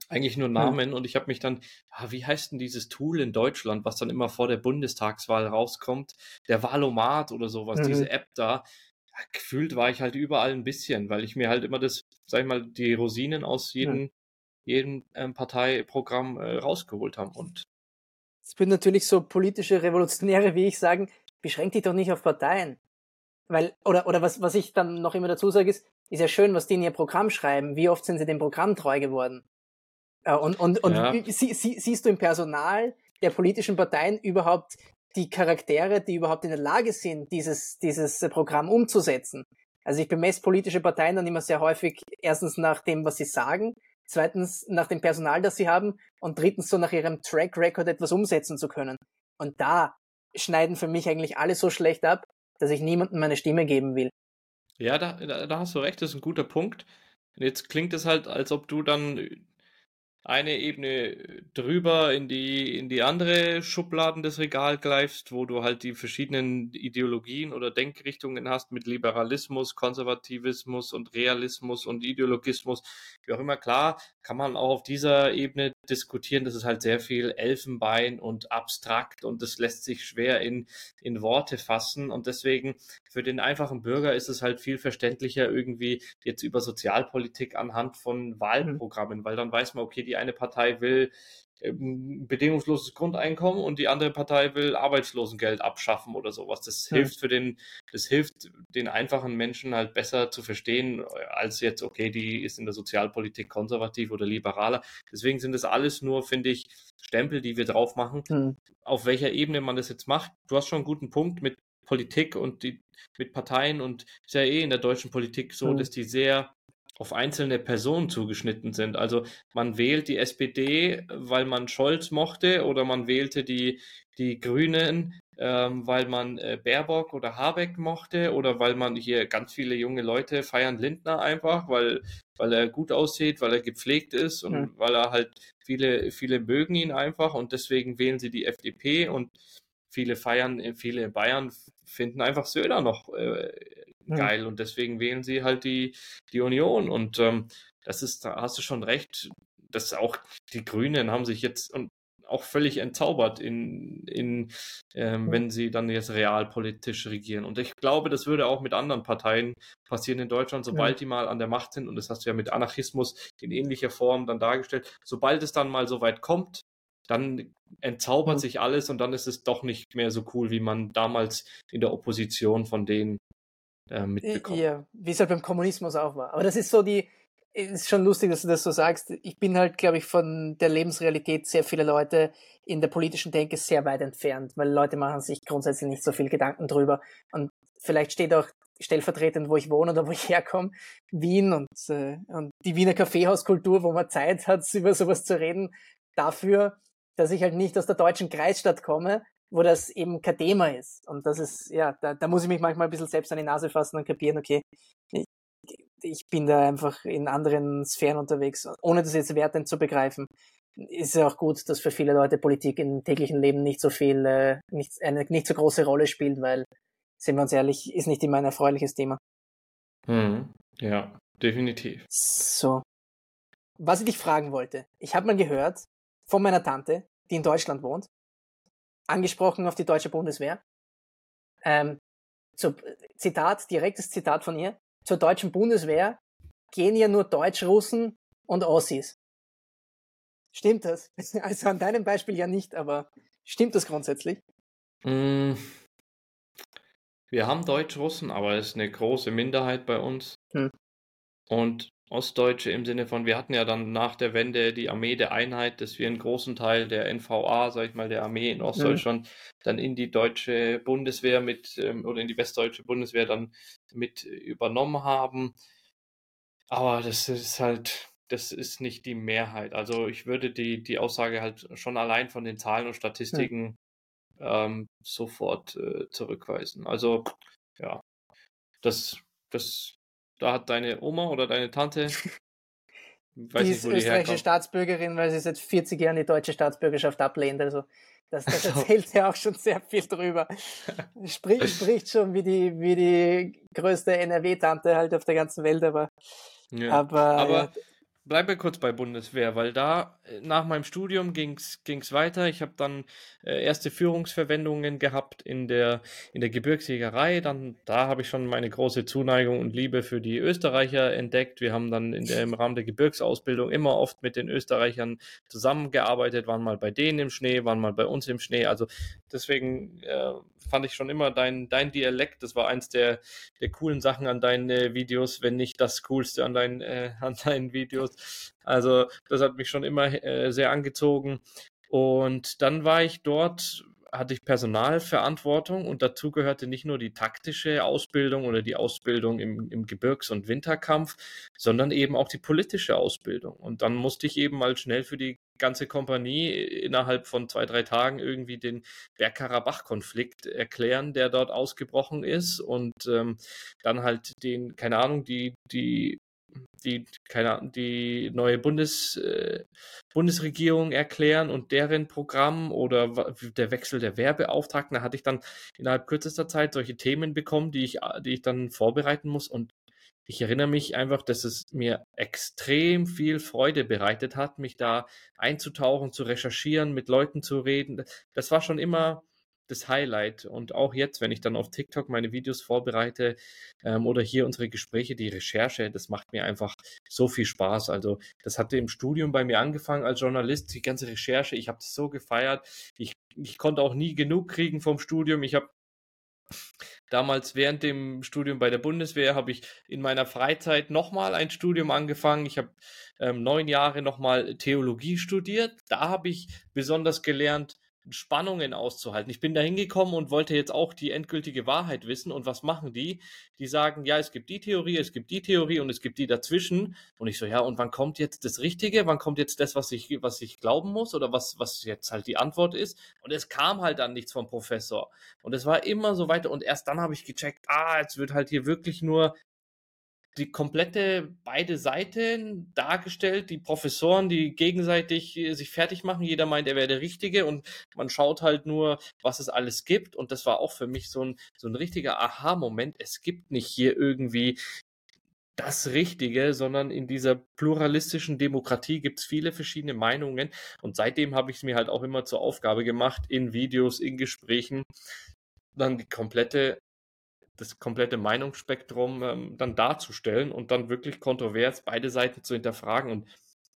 eigentlich nur Namen ja. und ich habe mich dann, ah, wie heißt denn dieses Tool in Deutschland, was dann immer vor der Bundestagswahl rauskommt, der Valomat oder sowas, mhm. diese App da. Gefühlt war ich halt überall ein bisschen, weil ich mir halt immer das, sag ich mal, die Rosinen aus jedem, jedem ähm, Parteiprogramm äh, rausgeholt haben. Und es würden natürlich so politische Revolutionäre wie ich sagen, beschränkt dich doch nicht auf Parteien. Weil, oder, oder was, was ich dann noch immer dazu sage, ist, ist ja schön, was die in ihr Programm schreiben. Wie oft sind sie dem Programm treu geworden? Äh, und, und, und ja. sie, sie, siehst du im Personal der politischen Parteien überhaupt die Charaktere, die überhaupt in der Lage sind, dieses, dieses Programm umzusetzen? Also ich bemesse politische Parteien dann immer sehr häufig erstens nach dem, was sie sagen zweitens nach dem Personal, das sie haben und drittens so nach ihrem Track Record etwas umsetzen zu können. Und da schneiden für mich eigentlich alle so schlecht ab, dass ich niemandem meine Stimme geben will. Ja, da, da, hast du recht, das ist ein guter Punkt. Jetzt klingt es halt, als ob du dann eine Ebene drüber in die, in die andere Schubladen des Regals greifst, wo du halt die verschiedenen Ideologien oder Denkrichtungen hast mit Liberalismus, Konservativismus und Realismus und Ideologismus. Wie auch immer, klar, kann man auch auf dieser Ebene diskutieren. Das ist halt sehr viel Elfenbein und abstrakt und das lässt sich schwer in, in Worte fassen. Und deswegen für den einfachen Bürger ist es halt viel verständlicher irgendwie jetzt über Sozialpolitik anhand von mhm. Wahlprogrammen, weil dann weiß man, okay, die eine Partei will ähm, bedingungsloses Grundeinkommen und die andere Partei will Arbeitslosengeld abschaffen oder sowas. Das ja. hilft für den, das hilft den einfachen Menschen halt besser zu verstehen, als jetzt, okay, die ist in der Sozialpolitik konservativ oder liberaler. Deswegen sind das alles nur, finde ich, Stempel, die wir drauf machen. Mhm. Auf welcher Ebene man das jetzt macht. Du hast schon einen guten Punkt mit Politik und die, mit Parteien und ist ja eh in der deutschen Politik so, mhm. dass die sehr auf einzelne Personen zugeschnitten sind. Also man wählt die SPD, weil man Scholz mochte oder man wählte die, die Grünen, ähm, weil man äh, Baerbock oder Habeck mochte oder weil man hier ganz viele junge Leute feiern Lindner einfach, weil, weil er gut aussieht, weil er gepflegt ist und ja. weil er halt viele, viele mögen ihn einfach und deswegen wählen sie die FDP und viele feiern, viele Bayern finden einfach Söder noch äh, geil und deswegen wählen sie halt die, die Union und ähm, das ist, da hast du schon recht, dass auch die Grünen haben sich jetzt und auch völlig entzaubert in, in ähm, wenn sie dann jetzt realpolitisch regieren. Und ich glaube, das würde auch mit anderen Parteien passieren in Deutschland, sobald ja. die mal an der Macht sind, und das hast du ja mit Anarchismus in ähnlicher Form dann dargestellt, sobald es dann mal so weit kommt, dann entzaubert mhm. sich alles und dann ist es doch nicht mehr so cool, wie man damals in der Opposition von denen äh, mitbekommen. Ja, wie es halt beim Kommunismus auch war. Aber das ist so die, ist schon lustig, dass du das so sagst. Ich bin halt, glaube ich, von der Lebensrealität sehr vieler Leute in der politischen Denke sehr weit entfernt, weil Leute machen sich grundsätzlich nicht so viel Gedanken drüber. Und vielleicht steht auch stellvertretend, wo ich wohne oder wo ich herkomme, Wien und, äh, und die Wiener Kaffeehauskultur, wo man Zeit hat, (laughs) über sowas zu reden, dafür, dass ich halt nicht aus der deutschen Kreisstadt komme, wo das eben kein Thema ist. Und das ist, ja, da, da muss ich mich manchmal ein bisschen selbst an die Nase fassen und kapieren, okay, ich, ich bin da einfach in anderen Sphären unterwegs, ohne das jetzt wertend zu begreifen. Ist ja auch gut, dass für viele Leute Politik im täglichen Leben nicht so viel, äh, nicht, eine nicht so große Rolle spielt, weil, sind wir uns ehrlich, ist nicht immer ein erfreuliches Thema. Mhm. Ja, definitiv. So. Was ich dich fragen wollte, ich habe mal gehört, von meiner Tante, die in Deutschland wohnt, angesprochen auf die deutsche Bundeswehr. Ähm, zu, Zitat, direktes Zitat von ihr. Zur deutschen Bundeswehr gehen ja nur Deutsch-Russen und Ossis. Stimmt das? (laughs) Also an deinem Beispiel ja nicht, aber stimmt das grundsätzlich? Mm, wir haben Deutsch-Russen, aber es ist eine große Minderheit bei uns. Hm. Und Ostdeutsche im Sinne von, wir hatten ja dann nach der Wende die Armee der Einheit, dass wir einen großen Teil der NVA, sag ich mal, der Armee in Ostdeutschland, mhm. dann in die deutsche Bundeswehr mit ähm, oder in die westdeutsche Bundeswehr dann mit übernommen haben. Aber das ist halt, das ist nicht die Mehrheit. Also ich würde die, die Aussage halt schon allein von den Zahlen und Statistiken ja. ähm, sofort äh, zurückweisen. Also ja, das, das da hat deine Oma oder deine Tante. (laughs) Weiß die ist nicht, österreichische Staatsbürgerin, weil sie seit 40 Jahren die deutsche Staatsbürgerschaft ablehnt. Also das, das (laughs) erzählt ja auch schon sehr viel drüber. (laughs) Spricht, spricht schon wie die, wie die größte NRW-Tante halt auf der ganzen Welt, aber, ja. aber, aber ja. Bleiben wir kurz bei Bundeswehr, weil da äh, nach meinem Studium ging es weiter. Ich habe dann äh, erste Führungsverwendungen gehabt in der, in der Gebirgsjägerei. Dann, da habe ich schon meine große Zuneigung und Liebe für die Österreicher entdeckt. Wir haben dann der, im Rahmen der Gebirgsausbildung immer oft mit den Österreichern zusammengearbeitet, waren mal bei denen im Schnee, waren mal bei uns im Schnee. Also deswegen äh, fand ich schon immer dein, dein Dialekt, das war eins der, der coolen Sachen an deinen äh, Videos, wenn nicht das Coolste an, dein, äh, (laughs) an deinen Videos. Also das hat mich schon immer äh, sehr angezogen. Und dann war ich dort hatte ich Personalverantwortung und dazu gehörte nicht nur die taktische Ausbildung oder die Ausbildung im, im Gebirgs- und Winterkampf, sondern eben auch die politische Ausbildung. Und dann musste ich eben mal schnell für die ganze Kompanie innerhalb von zwei, drei Tagen irgendwie den Bergkarabach-Konflikt erklären, der dort ausgebrochen ist und ähm, dann halt den, keine Ahnung, die, die die, keine Ahnung, die neue Bundes, äh, Bundesregierung erklären und deren Programm oder der Wechsel der Werbeauftragten. Da hatte ich dann innerhalb kürzester Zeit solche Themen bekommen, die ich, die ich dann vorbereiten muss. Und ich erinnere mich einfach, dass es mir extrem viel Freude bereitet hat, mich da einzutauchen, zu recherchieren, mit Leuten zu reden. Das war schon immer das Highlight. Und auch jetzt, wenn ich dann auf TikTok meine Videos vorbereite ähm, oder hier unsere Gespräche, die Recherche, das macht mir einfach so viel Spaß. Also das hatte im Studium bei mir angefangen als Journalist, die ganze Recherche. Ich habe das so gefeiert. Ich, ich konnte auch nie genug kriegen vom Studium. Ich habe Damals während dem Studium bei der Bundeswehr habe ich in meiner Freizeit nochmal ein Studium angefangen. Ich habe ähm, neun Jahre nochmal Theologie studiert. Da habe ich besonders gelernt, Spannungen auszuhalten. Ich bin da hingekommen und wollte jetzt auch die endgültige Wahrheit wissen. Und was machen die? Die sagen, ja, es gibt die Theorie, es gibt die Theorie und es gibt die dazwischen. Und ich so, ja, und wann kommt jetzt das Richtige? Wann kommt jetzt das, was ich, was ich glauben muss oder was, was jetzt halt die Antwort ist? Und es kam halt dann nichts vom Professor. Und es war immer so weiter. Und erst dann habe ich gecheckt, ah, jetzt wird halt hier wirklich nur die komplette beide Seiten dargestellt, die Professoren, die gegenseitig äh, sich fertig machen, jeder meint, er wäre der Richtige und man schaut halt nur, was es alles gibt. Und das war auch für mich so ein, so ein richtiger Aha-Moment. Es gibt nicht hier irgendwie das Richtige, sondern in dieser pluralistischen Demokratie gibt es viele verschiedene Meinungen. Und seitdem habe ich es mir halt auch immer zur Aufgabe gemacht, in Videos, in Gesprächen, dann die komplette das komplette Meinungsspektrum ähm, dann darzustellen und dann wirklich kontrovers beide Seiten zu hinterfragen. Und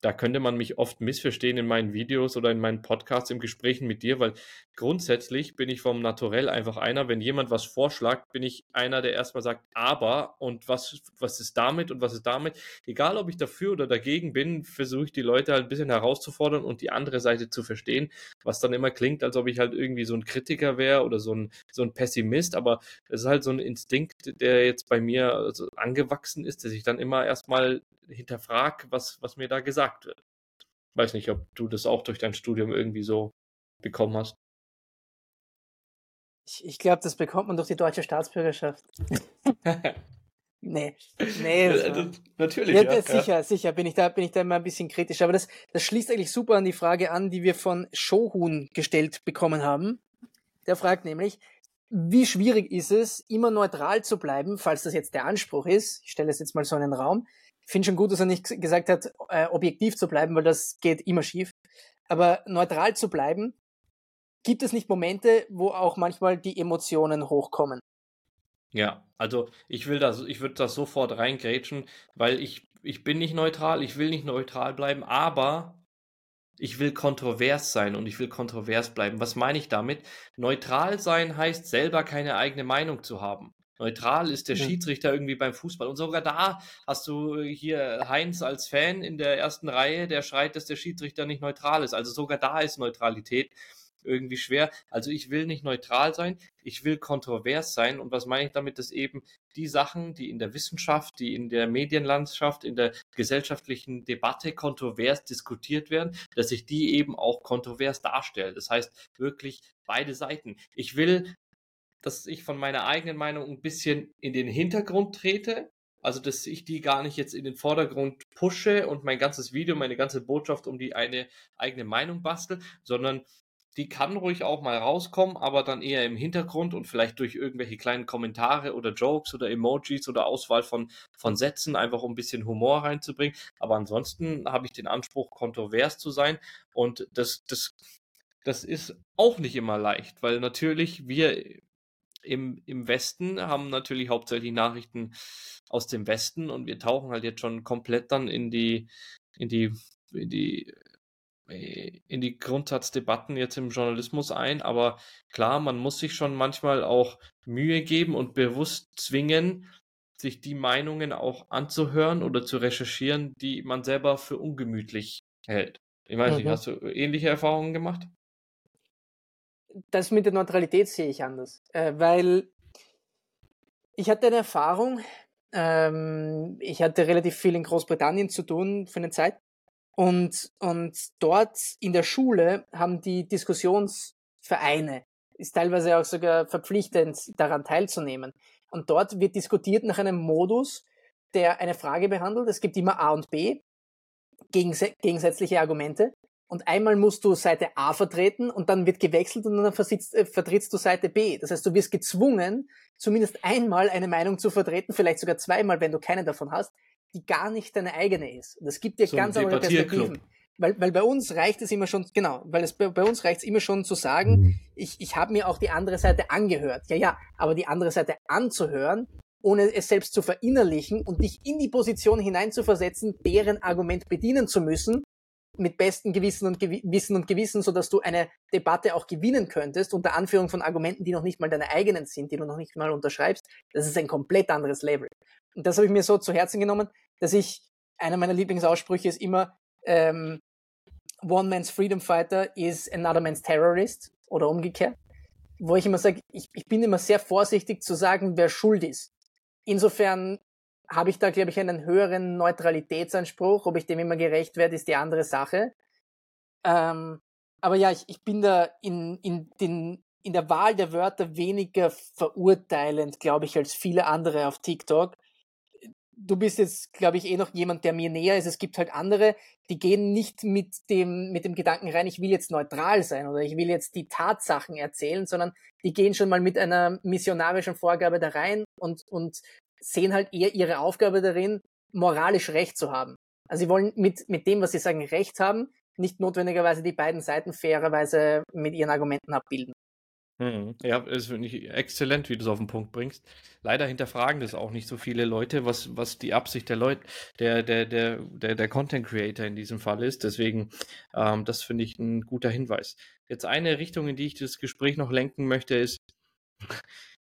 da könnte man mich oft missverstehen in meinen Videos oder in meinen Podcasts im Gesprächen mit dir, weil grundsätzlich bin ich vom Naturell einfach einer, wenn jemand was vorschlägt, bin ich einer, der erstmal sagt, aber und was, was ist damit und was ist damit. Egal, ob ich dafür oder dagegen bin, versuche ich die Leute halt ein bisschen herauszufordern und die andere Seite zu verstehen, was dann immer klingt, als ob ich halt irgendwie so ein Kritiker wäre oder so ein, so ein Pessimist, aber es ist halt so ein Instinkt, der jetzt bei mir also angewachsen ist, dass ich dann immer erstmal hinterfrag, was, was mir da gesagt wird. Weiß nicht, ob du das auch durch dein Studium irgendwie so bekommen hast. Ich, ich glaube, das bekommt man durch die deutsche Staatsbürgerschaft. (laughs) nee, nee. Also, natürlich. Ja, ja, sicher, ja. sicher bin ich da, bin ich da immer ein bisschen kritisch. Aber das, das schließt eigentlich super an die Frage an, die wir von Shohun gestellt bekommen haben. Der fragt nämlich, wie schwierig ist es, immer neutral zu bleiben, falls das jetzt der Anspruch ist? Ich stelle es jetzt mal so in den Raum. Ich finde schon gut, dass er nicht gesagt hat, äh, objektiv zu bleiben, weil das geht immer schief. Aber neutral zu bleiben, gibt es nicht Momente, wo auch manchmal die Emotionen hochkommen? Ja, also ich will das, ich würde das sofort reingrätschen, weil ich, ich bin nicht neutral, ich will nicht neutral bleiben, aber ich will kontrovers sein und ich will kontrovers bleiben. Was meine ich damit? Neutral sein heißt selber keine eigene Meinung zu haben. Neutral ist der. Schiedsrichter irgendwie beim Fußball. Und sogar da hast du hier Heinz als Fan in der ersten Reihe, der schreit, dass der Schiedsrichter nicht neutral ist. Also sogar da ist Neutralität irgendwie schwer. Also ich will nicht neutral sein, ich will kontrovers sein. Und was meine ich damit, dass eben die Sachen, die in der Wissenschaft, die in der Medienlandschaft, in der gesellschaftlichen Debatte kontrovers diskutiert werden, dass ich die eben auch kontrovers darstelle. Das heißt wirklich beide Seiten. Ich will dass ich von meiner eigenen Meinung ein bisschen in den Hintergrund trete, also, dass ich die gar nicht jetzt in den Vordergrund pushe und mein ganzes Video, meine ganze Botschaft um die eine eigene Meinung bastel, sondern die kann ruhig auch mal rauskommen, aber dann eher im Hintergrund und vielleicht durch irgendwelche kleinen Kommentare oder Jokes oder Emojis oder Auswahl von, von Sätzen, einfach um ein bisschen Humor reinzubringen. Aber ansonsten habe ich den Anspruch, kontrovers zu sein und das, das, das ist auch nicht immer leicht, weil natürlich wir im, im Westen haben natürlich hauptsächlich Nachrichten aus dem Westen und wir tauchen halt jetzt schon komplett dann in die, in die, in die äh, in die Grundsatzdebatten jetzt im Journalismus ein, aber klar, man muss sich schon manchmal auch Mühe geben und bewusst zwingen, sich die Meinungen auch anzuhören oder zu recherchieren, die man selber für ungemütlich hält. Ich weiß nicht, mhm. hast du ähnliche Erfahrungen gemacht? Das mit der Neutralität sehe ich anders, äh, weil ich hatte eine Erfahrung, ähm, ich hatte relativ viel in Großbritannien zu tun für eine Zeit und, und dort in der Schule haben die Diskussionsvereine, ist teilweise auch sogar verpflichtend, daran teilzunehmen. Und dort wird diskutiert nach einem Modus, der eine Frage behandelt. Es gibt immer A und B, gegensätzliche Argumente. Und einmal musst du Seite A vertreten und dann wird gewechselt und dann äh, vertrittst du Seite B. Das heißt, du wirst gezwungen, zumindest einmal eine Meinung zu vertreten, vielleicht sogar zweimal, wenn du keine davon hast, die gar nicht deine eigene ist. Das gibt dir so ganz andere Perspektiven. Weil, weil bei uns reicht es immer schon, genau, weil es bei, bei uns reicht es immer schon zu sagen, mhm. ich, ich habe mir auch die andere Seite angehört. Ja, ja, aber die andere Seite anzuhören, ohne es selbst zu verinnerlichen und dich in die Position hineinzuversetzen, deren Argument bedienen zu müssen, mit bestem Gewissen und Gewissen und Gewissen, so dass du eine Debatte auch gewinnen könntest, unter Anführung von Argumenten, die noch nicht mal deine eigenen sind, die du noch nicht mal unterschreibst. Das ist ein komplett anderes Level. Und das habe ich mir so zu Herzen genommen, dass ich, einer meiner Lieblingsaussprüche ist immer, ähm, One man's freedom fighter is another man's terrorist oder umgekehrt. Wo ich immer sage, ich, ich bin immer sehr vorsichtig zu sagen, wer schuld ist. Insofern habe ich da, glaube ich, einen höheren Neutralitätsanspruch. Ob ich dem immer gerecht werde, ist die andere Sache. Ähm, aber ja, ich, ich bin da in, in, den, in der Wahl der Wörter weniger verurteilend, glaube ich, als viele andere auf TikTok du bist jetzt, glaube ich, eh noch jemand, der mir näher ist. Es gibt halt andere, die gehen nicht mit dem, mit dem Gedanken rein, ich will jetzt neutral sein oder ich will jetzt die Tatsachen erzählen, sondern die gehen schon mal mit einer missionarischen Vorgabe da rein und, und sehen halt eher ihre Aufgabe darin, moralisch Recht zu haben. Also sie wollen mit, mit dem, was sie sagen, Recht haben, nicht notwendigerweise die beiden Seiten fairerweise mit ihren Argumenten abbilden. Mhm. Ja, das finde ich exzellent, wie du es auf den Punkt bringst. Leider hinterfragen das auch nicht so viele Leute, was, was die Absicht der Leute, der, der, der, der, der Content Creator in diesem Fall ist. Deswegen, ähm, das finde ich ein guter Hinweis. Jetzt eine Richtung, in die ich das Gespräch noch lenken möchte, ist,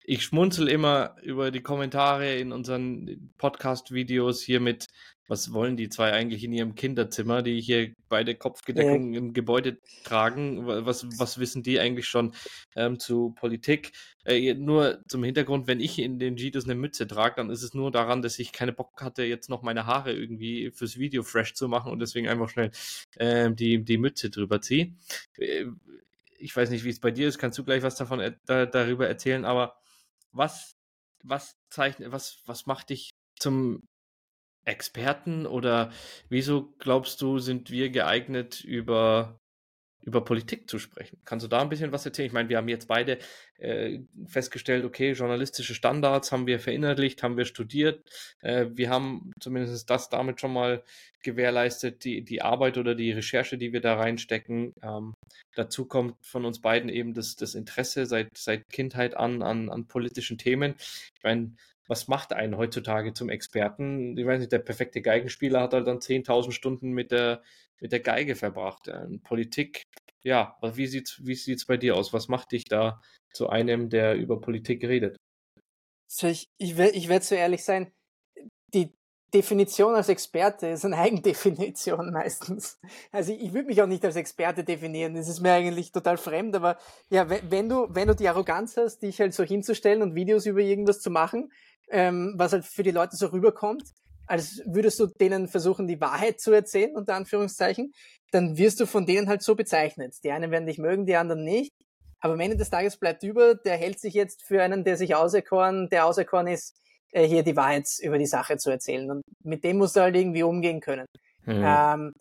ich schmunzel immer über die Kommentare in unseren Podcast-Videos hier mit was wollen die zwei eigentlich in ihrem Kinderzimmer, die hier beide Kopfgedeckungen ja. im Gebäude tragen? Was, was wissen die eigentlich schon ähm, zu Politik? Äh, nur zum Hintergrund, wenn ich in den Gitos eine Mütze trage, dann ist es nur daran, dass ich keine Bock hatte, jetzt noch meine Haare irgendwie fürs Video fresh zu machen und deswegen einfach schnell äh, die, die Mütze drüber ziehe. Äh, ich weiß nicht, wie es bei dir ist, kannst du gleich was davon da, darüber erzählen, aber was, was zeichnet, was, was macht dich zum Experten? Oder wieso glaubst du, sind wir geeignet, über, über Politik zu sprechen. Kannst du da ein bisschen was erzählen? Ich meine, wir haben jetzt beide äh, festgestellt, okay, journalistische Standards haben wir verinnerlicht, haben wir studiert. Äh, wir haben zumindest das damit schon mal gewährleistet, die, die Arbeit oder die Recherche, die wir da reinstecken. Ähm, dazu kommt von uns beiden eben das, das Interesse seit, seit Kindheit an, an, an politischen Themen. Ich meine, was macht einen heutzutage zum Experten? Ich weiß nicht, der perfekte Geigenspieler hat halt dann 10.000 Stunden mit der, mit der Geige verbracht. Ähm, Politik, ja, wie sieht's, wie sieht's bei dir aus? Was macht dich da zu einem, der über Politik redet? Ich, ich, ich werde so ehrlich sein, die Definition als Experte ist eine Eigendefinition (laughs) meistens. Also ich, ich würde mich auch nicht als Experte definieren, das ist mir eigentlich total fremd, aber ja, wenn du, wenn du die Arroganz hast, dich halt so hinzustellen und Videos über irgendwas zu machen, ähm, was halt für die Leute so rüberkommt, als würdest du denen versuchen, die Wahrheit zu erzählen, unter Anführungszeichen, dann wirst du von denen halt so bezeichnet. Die einen werden dich mögen, die anderen nicht. Aber am Ende des Tages bleibt über, der hält sich jetzt für einen, der sich auserkoren, der auserkoren ist, äh, hier die Wahrheit über die Sache zu erzählen. Und mit dem musst du halt irgendwie umgehen können. Mhm. Ähm,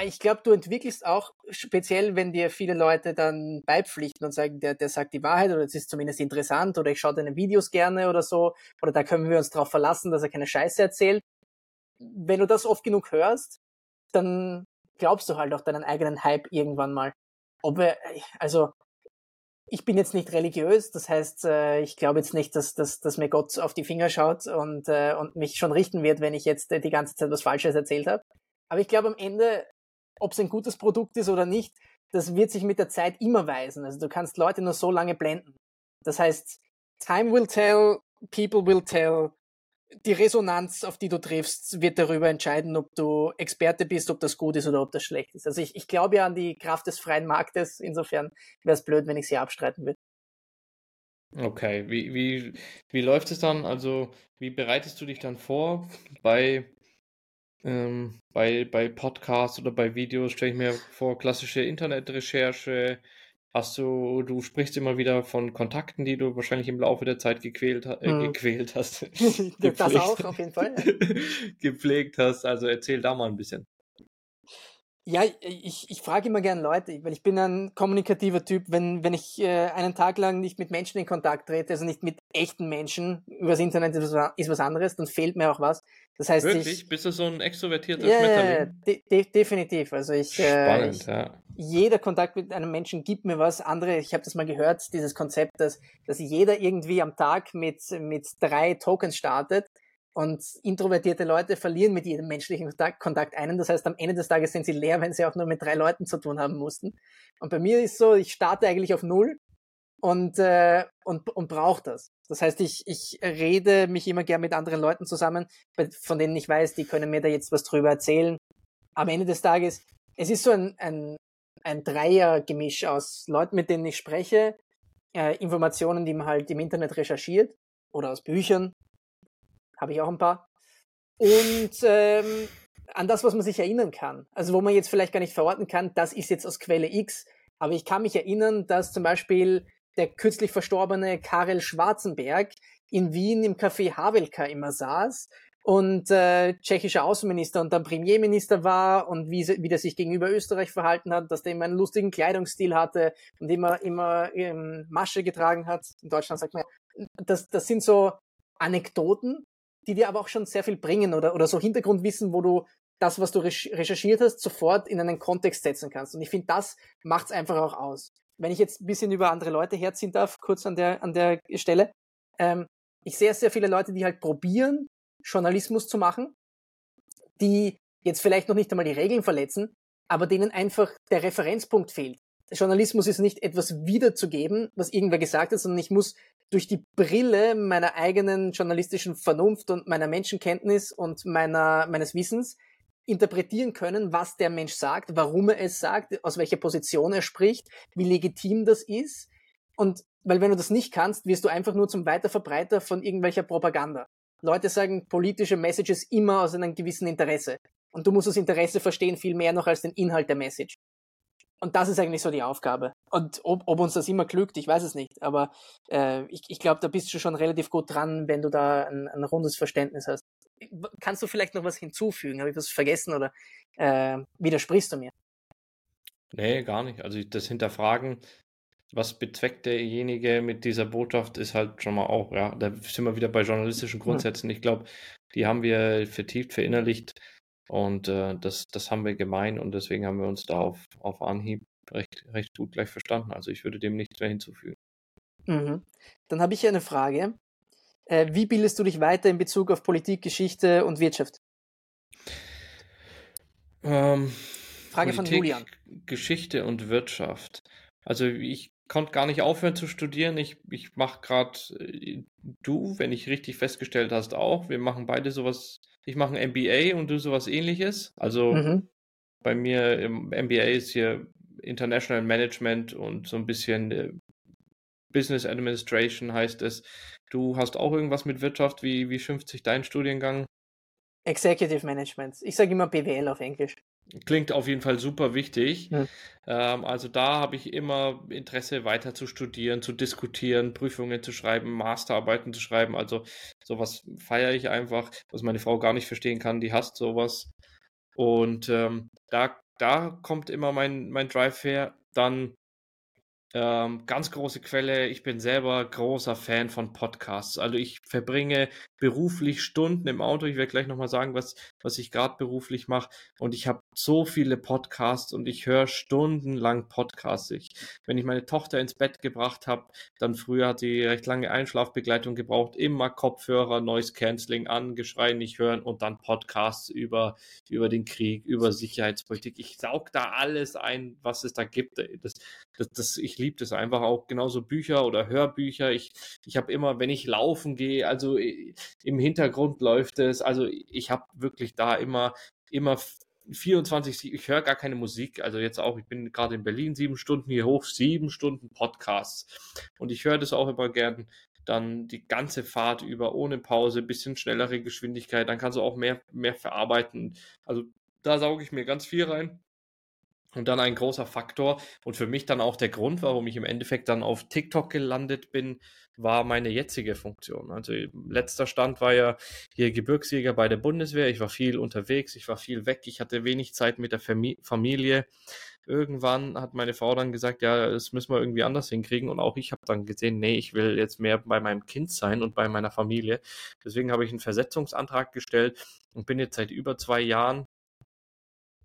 ich glaube, du entwickelst auch, speziell wenn dir viele Leute dann beipflichten und sagen, der, der sagt die Wahrheit oder es ist zumindest interessant oder ich schaue deine Videos gerne oder so oder da können wir uns darauf verlassen, dass er keine Scheiße erzählt. Wenn du das oft genug hörst, dann glaubst du halt auch deinen eigenen Hype irgendwann mal. Ob er, also ich bin jetzt nicht religiös, das heißt, äh, ich glaube jetzt nicht, dass, dass, dass mir Gott auf die Finger schaut und, äh, und mich schon richten wird, wenn ich jetzt die ganze Zeit was Falsches erzählt habe. Aber ich glaube, am Ende ob es ein gutes Produkt ist oder nicht, das wird sich mit der Zeit immer weisen. Also du kannst Leute nur so lange blenden. Das heißt, time will tell, people will tell. Die Resonanz, auf die du triffst, wird darüber entscheiden, ob du Experte bist, ob das gut ist oder ob das schlecht ist. Also ich, ich glaube ja an die Kraft des freien Marktes. Insofern wäre es blöd, wenn ich sie abstreiten würde. Okay, wie, wie, wie läuft es dann? Also, wie bereitest du dich dann vor bei ähm, bei, bei Podcasts oder bei Videos stelle ich mir vor, klassische Internetrecherche. Hast du, du sprichst immer wieder von Kontakten, die du wahrscheinlich im Laufe der Zeit gequält, äh, hm. gequält hast. (laughs) das auch, auf jeden Fall. (laughs) gepflegt hast. Also erzähl da mal ein bisschen. Ja, ich, ich frage immer gern Leute, weil ich bin ein kommunikativer Typ. Wenn, wenn ich äh, einen Tag lang nicht mit Menschen in Kontakt trete, also nicht mit echten Menschen, übers Internet ist was, ist was anderes, dann fehlt mir auch was. Das heißt, Wirklich? Ich, Bist du so ein extrovertierter ja, Schmetterling? De de definitiv. Also ich, äh, Spannend, ich, ja. Jeder Kontakt mit einem Menschen gibt mir was. Andere, ich habe das mal gehört, dieses Konzept, dass, dass jeder irgendwie am Tag mit, mit drei Tokens startet und introvertierte Leute verlieren mit jedem menschlichen Kontakt einen. Das heißt, am Ende des Tages sind sie leer, wenn sie auch nur mit drei Leuten zu tun haben mussten. Und bei mir ist so, ich starte eigentlich auf Null und, äh, und, und brauche das. Das heißt, ich, ich rede mich immer gern mit anderen Leuten zusammen, von denen ich weiß, die können mir da jetzt was drüber erzählen. Am Ende des Tages, es ist so ein, ein, ein Dreiergemisch aus Leuten, mit denen ich spreche, äh, Informationen, die man halt im Internet recherchiert oder aus Büchern, habe ich auch ein paar. Und ähm, an das, was man sich erinnern kann. Also wo man jetzt vielleicht gar nicht verorten kann, das ist jetzt aus Quelle X, aber ich kann mich erinnern, dass zum Beispiel der kürzlich verstorbene Karel Schwarzenberg in Wien im Café Havelka immer saß und äh, tschechischer Außenminister und dann Premierminister war und wie, wie der sich gegenüber Österreich verhalten hat, dass der immer einen lustigen Kleidungsstil hatte und immer immer ähm, Masche getragen hat. In Deutschland sagt man, das, das sind so Anekdoten, die dir aber auch schon sehr viel bringen oder, oder so Hintergrundwissen, wo du das, was du recherchiert hast, sofort in einen Kontext setzen kannst. Und ich finde, das macht es einfach auch aus. Wenn ich jetzt ein bisschen über andere Leute herziehen darf, kurz an der, an der Stelle. Ähm, ich sehe sehr viele Leute, die halt probieren, Journalismus zu machen, die jetzt vielleicht noch nicht einmal die Regeln verletzen, aber denen einfach der Referenzpunkt fehlt. Journalismus ist nicht etwas wiederzugeben, was irgendwer gesagt hat, sondern ich muss durch die Brille meiner eigenen journalistischen Vernunft und meiner Menschenkenntnis und meiner, meines Wissens interpretieren können, was der Mensch sagt, warum er es sagt, aus welcher Position er spricht, wie legitim das ist. Und weil wenn du das nicht kannst, wirst du einfach nur zum Weiterverbreiter von irgendwelcher Propaganda. Leute sagen politische Messages immer aus einem gewissen Interesse. Und du musst das Interesse verstehen viel mehr noch als den Inhalt der Message. Und das ist eigentlich so die Aufgabe. Und ob, ob uns das immer glückt, ich weiß es nicht. Aber äh, ich, ich glaube, da bist du schon relativ gut dran, wenn du da ein, ein, rundes Verständnis hast. Kannst du vielleicht noch was hinzufügen? Habe ich was vergessen oder äh, widersprichst du mir? Nee, gar nicht. Also das Hinterfragen, was bezweckt derjenige mit dieser Botschaft, ist halt schon mal auch, ja, da sind wir wieder bei journalistischen Grundsätzen. Ich glaube, die haben wir vertieft, verinnerlicht und äh, das, das haben wir gemein und deswegen haben wir uns da auf, auf Anhieb recht, recht gut gleich verstanden. Also ich würde dem nichts mehr hinzufügen. Mhm. Dann habe ich hier eine Frage. Äh, wie bildest du dich weiter in Bezug auf Politik, Geschichte und Wirtschaft? Ähm, Frage Politik, von Julian. Geschichte und Wirtschaft. Also ich konnte gar nicht aufhören zu studieren. Ich, ich mache gerade, äh, du, wenn ich richtig festgestellt hast, auch. Wir machen beide sowas. Ich mache ein MBA und du sowas ähnliches. Also mhm. bei mir im MBA ist hier International Management und so ein bisschen äh, Business Administration heißt es. Du hast auch irgendwas mit Wirtschaft. Wie, wie schimpft sich dein Studiengang? Executive Management. Ich sage immer BWL auf Englisch. Klingt auf jeden Fall super wichtig. Ja. Ähm, also da habe ich immer Interesse, weiter zu studieren, zu diskutieren, Prüfungen zu schreiben, Masterarbeiten zu schreiben. Also sowas feiere ich einfach, was meine Frau gar nicht verstehen kann. Die hasst sowas. Und ähm, da, da kommt immer mein, mein Drive her. Dann ähm, ganz große Quelle. Ich bin selber großer Fan von Podcasts. Also ich verbringe beruflich Stunden im Auto. Ich werde gleich nochmal sagen, was, was ich gerade beruflich mache. Und ich habe so viele Podcasts und ich höre stundenlang Podcasts. Ich, wenn ich meine Tochter ins Bett gebracht habe, dann früher hat sie recht lange Einschlafbegleitung gebraucht, immer Kopfhörer, Noise Cancelling an, Geschrei nicht hören und dann Podcasts über, über den Krieg, über Sicherheitspolitik. Ich saug da alles ein, was es da gibt. Das, das, das, ich liebe das einfach auch genauso Bücher oder Hörbücher. Ich, ich habe immer, wenn ich laufen gehe, also im Hintergrund läuft es. Also ich habe wirklich da immer, immer 24, ich höre gar keine Musik, also jetzt auch, ich bin gerade in Berlin sieben Stunden hier hoch, sieben Stunden Podcasts. Und ich höre das auch immer gern dann die ganze Fahrt über ohne Pause, bisschen schnellere Geschwindigkeit, dann kannst du auch mehr, mehr verarbeiten. Also da sauge ich mir ganz viel rein. Und dann ein großer Faktor und für mich dann auch der Grund, warum ich im Endeffekt dann auf TikTok gelandet bin, war meine jetzige Funktion. Also letzter Stand war ja hier Gebirgsjäger bei der Bundeswehr. Ich war viel unterwegs, ich war viel weg, ich hatte wenig Zeit mit der Familie. Irgendwann hat meine Frau dann gesagt, ja, das müssen wir irgendwie anders hinkriegen. Und auch ich habe dann gesehen, nee, ich will jetzt mehr bei meinem Kind sein und bei meiner Familie. Deswegen habe ich einen Versetzungsantrag gestellt und bin jetzt seit über zwei Jahren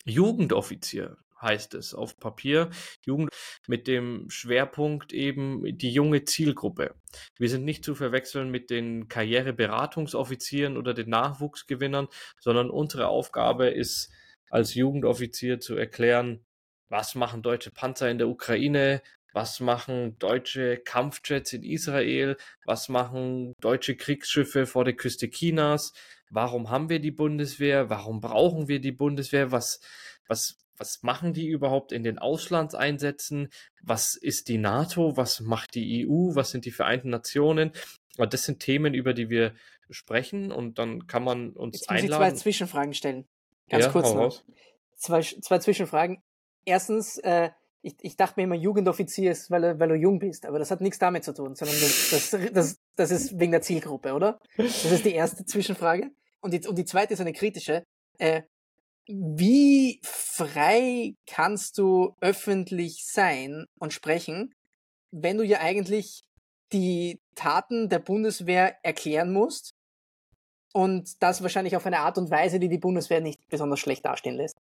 Jugendoffizier heißt es auf Papier. Jugend mit dem Schwerpunkt eben die junge Zielgruppe. Wir sind nicht zu verwechseln mit den Karriereberatungsoffizieren oder den Nachwuchsgewinnern, sondern unsere Aufgabe ist als Jugendoffizier zu erklären, was machen deutsche Panzer in der Ukraine, was machen deutsche Kampfjets in Israel, was machen deutsche Kriegsschiffe vor der Küste Chinas, warum haben wir die Bundeswehr, warum brauchen wir die Bundeswehr, was, was, was machen die überhaupt in den Auslandseinsätzen? Was ist die NATO? Was macht die EU? Was sind die Vereinten Nationen? Und das sind Themen, über die wir sprechen und dann kann man uns Jetzt einladen. Muss ich zwei Zwischenfragen stellen. Ganz ja, kurz noch. Zwei, zwei Zwischenfragen. Erstens, äh, ich, ich dachte mir immer, Jugendoffizier ist, weil, weil du jung bist, aber das hat nichts damit zu tun, sondern das, das, das, das ist wegen der Zielgruppe, oder? Das ist die erste Zwischenfrage. Und die, und die zweite ist eine kritische. Äh, wie frei kannst du öffentlich sein und sprechen, wenn du ja eigentlich die Taten der Bundeswehr erklären musst und das wahrscheinlich auf eine Art und Weise, die die Bundeswehr nicht besonders schlecht dastehen lässt?